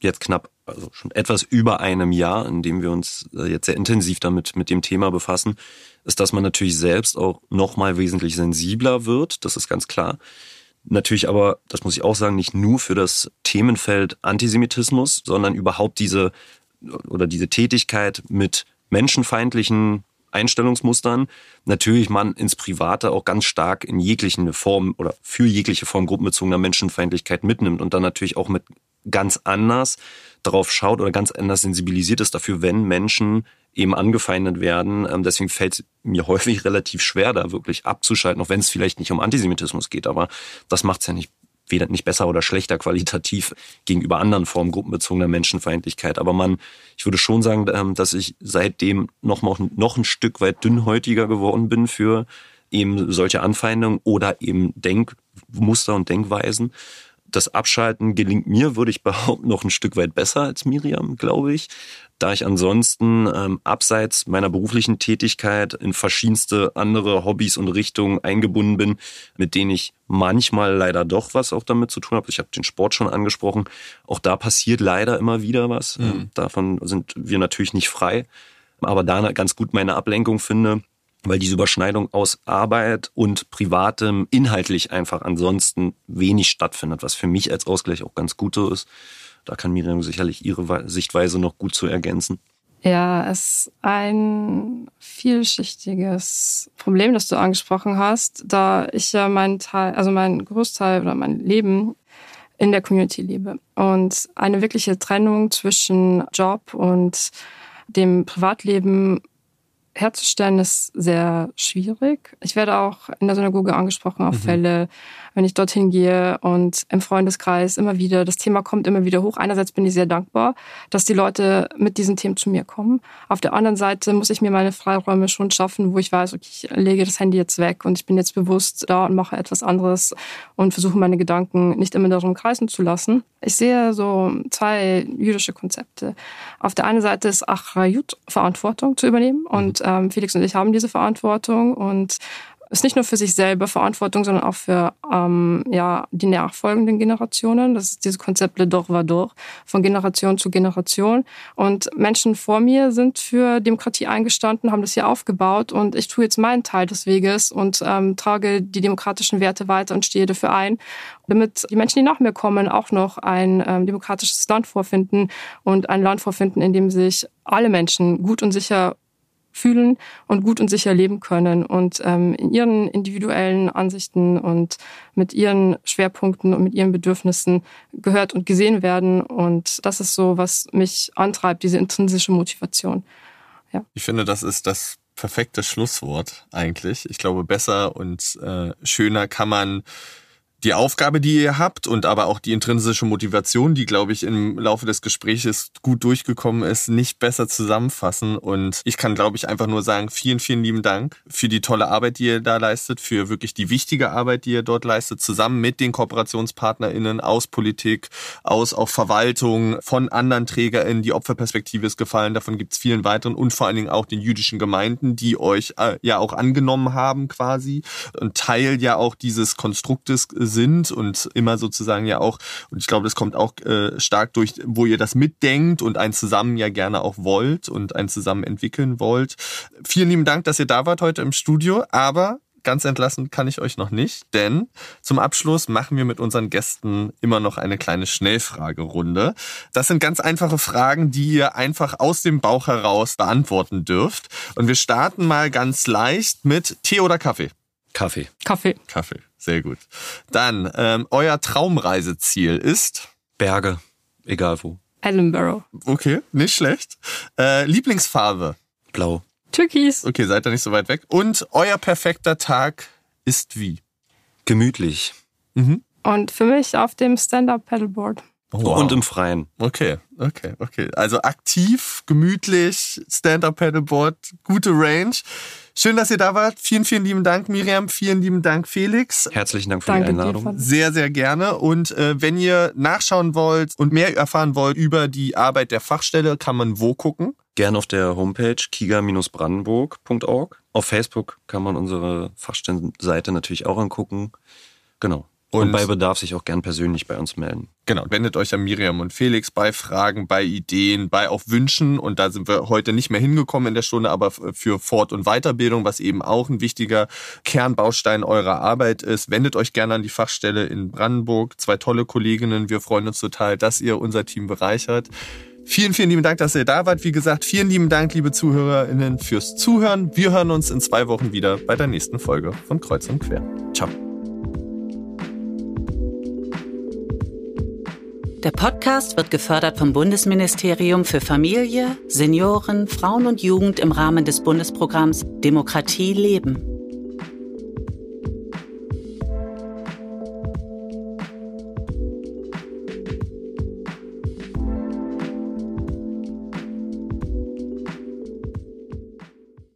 jetzt knapp, also schon etwas über einem Jahr, in dem wir uns äh, jetzt sehr intensiv damit mit dem Thema befassen, ist, dass man natürlich selbst auch nochmal wesentlich sensibler wird. Das ist ganz klar. Natürlich aber, das muss ich auch sagen, nicht nur für das Themenfeld Antisemitismus, sondern überhaupt diese oder diese Tätigkeit mit menschenfeindlichen Einstellungsmustern natürlich man ins Private auch ganz stark in jeglichen Form oder für jegliche Form gruppenbezogener Menschenfeindlichkeit mitnimmt und dann natürlich auch mit ganz anders darauf schaut oder ganz anders sensibilisiert ist dafür, wenn Menschen eben angefeindet werden. Ähm, deswegen fällt es mir [LAUGHS] häufig relativ schwer, da wirklich abzuschalten, auch wenn es vielleicht nicht um Antisemitismus geht. Aber das macht es ja nicht weder nicht besser oder schlechter qualitativ gegenüber anderen Formen gruppenbezogener Menschenfeindlichkeit. Aber man, ich würde schon sagen, ähm, dass ich seitdem noch, mal, noch ein Stück weit dünnhäutiger geworden bin für eben solche Anfeindungen oder eben Denkmuster und Denkweisen das Abschalten gelingt mir, würde ich [LAUGHS] behaupten, noch ein Stück weit besser als Miriam, glaube ich. Da ich ansonsten ähm, abseits meiner beruflichen Tätigkeit in verschiedenste andere Hobbys und Richtungen eingebunden bin, mit denen ich manchmal leider doch was auch damit zu tun habe. Ich habe den Sport schon angesprochen. Auch da passiert leider immer wieder was. Mhm. Ähm, davon sind wir natürlich nicht frei. Aber da ganz gut meine Ablenkung finde, weil diese Überschneidung aus Arbeit und Privatem inhaltlich einfach ansonsten wenig stattfindet, was für mich als Ausgleich auch ganz gut so ist. Da kann Miriam sicherlich ihre Sichtweise noch gut zu ergänzen. Ja, es ist ein vielschichtiges Problem, das du angesprochen hast, da ich ja meinen Teil, also mein Großteil oder mein Leben in der Community lebe. Und eine wirkliche Trennung zwischen Job und dem Privatleben herzustellen ist sehr schwierig. Ich werde auch in der Synagoge angesprochen auf mhm. Fälle, wenn ich dorthin gehe und im Freundeskreis immer wieder, das Thema kommt immer wieder hoch. Einerseits bin ich sehr dankbar, dass die Leute mit diesen Themen zu mir kommen. Auf der anderen Seite muss ich mir meine Freiräume schon schaffen, wo ich weiß, okay, ich lege das Handy jetzt weg und ich bin jetzt bewusst da und mache etwas anderes und versuche meine Gedanken nicht immer darum kreisen zu lassen. Ich sehe so zwei jüdische Konzepte. Auf der einen Seite ist Achrayut, Verantwortung zu übernehmen und ähm, Felix und ich haben diese Verantwortung und ist nicht nur für sich selber Verantwortung, sondern auch für ähm, ja, die nachfolgenden Generationen. Das ist dieses Konzept Le Dor Vador, von Generation zu Generation. Und Menschen vor mir sind für Demokratie eingestanden, haben das hier aufgebaut und ich tue jetzt meinen Teil des Weges und ähm, trage die demokratischen Werte weiter und stehe dafür ein, damit die Menschen, die nach mir kommen, auch noch ein ähm, demokratisches Land vorfinden und ein Land vorfinden, in dem sich alle Menschen gut und sicher fühlen und gut und sicher leben können und ähm, in ihren individuellen Ansichten und mit ihren Schwerpunkten und mit ihren Bedürfnissen gehört und gesehen werden. Und das ist so, was mich antreibt, diese intrinsische Motivation. Ja. Ich finde, das ist das perfekte Schlusswort eigentlich. Ich glaube, besser und äh, schöner kann man die Aufgabe, die ihr habt und aber auch die intrinsische Motivation, die, glaube ich, im Laufe des Gesprächs gut durchgekommen ist, nicht besser zusammenfassen. Und ich kann, glaube ich, einfach nur sagen, vielen, vielen lieben Dank für die tolle Arbeit, die ihr da leistet, für wirklich die wichtige Arbeit, die ihr dort leistet, zusammen mit den KooperationspartnerInnen aus Politik, aus auch Verwaltung, von anderen TrägerInnen. Die Opferperspektive ist gefallen, davon gibt es vielen weiteren und vor allen Dingen auch den jüdischen Gemeinden, die euch äh, ja auch angenommen haben quasi und Teil ja auch dieses Konstruktes sind und immer sozusagen ja auch, und ich glaube, das kommt auch äh, stark durch, wo ihr das mitdenkt und ein zusammen ja gerne auch wollt und ein zusammen entwickeln wollt. Vielen lieben Dank, dass ihr da wart heute im Studio, aber ganz entlassen kann ich euch noch nicht, denn zum Abschluss machen wir mit unseren Gästen immer noch eine kleine Schnellfragerunde. Das sind ganz einfache Fragen, die ihr einfach aus dem Bauch heraus beantworten dürft. Und wir starten mal ganz leicht mit Tee oder Kaffee. Kaffee. Kaffee. Kaffee, sehr gut. Dann, ähm, euer Traumreiseziel ist? Berge, egal wo. Edinburgh. Okay, nicht schlecht. Äh, Lieblingsfarbe? Blau. Türkis. Okay, seid ihr nicht so weit weg. Und euer perfekter Tag ist wie? Gemütlich. Mhm. Und für mich auf dem Stand-Up-Paddleboard. Oh, wow. Und im Freien. Okay, okay, okay. Also aktiv, gemütlich, Stand-Up-Paddleboard, gute Range. Schön, dass ihr da wart. Vielen, vielen lieben Dank, Miriam. Vielen lieben Dank, Felix. Herzlichen Dank für Danke die Einladung. dir, Sehr, sehr gerne. Und äh, wenn ihr nachschauen wollt und mehr erfahren wollt über die Arbeit der Fachstelle, kann man wo gucken? Gern auf der Homepage kiga-brandenburg.org. Auf Facebook kann man unsere Fachstellenseite natürlich auch angucken. Genau. Und, Und- bei Bedarf sich auch gern persönlich bei uns melden. Genau, wendet euch an Miriam und Felix bei Fragen, bei Ideen, bei auch Wünschen. Und da sind wir heute nicht mehr hingekommen in der Stunde, aber für Fort- und Weiterbildung, was eben auch ein wichtiger Kernbaustein eurer Arbeit ist, wendet euch gerne an die Fachstelle in Brandenburg. Zwei tolle Kolleginnen. Wir freuen uns total, dass ihr unser Team bereichert. Vielen, vielen lieben Dank, dass ihr da wart. Wie gesagt, vielen lieben Dank, liebe ZuhörerInnen, fürs Zuhören. Wir hören uns in zwei Wochen wieder bei der nächsten Folge von Kreuz und Quer. Ciao. Der Podcast wird gefördert vom Bundesministerium für Familie, Senioren, Frauen und Jugend im Rahmen des Bundesprogramms Demokratie leben.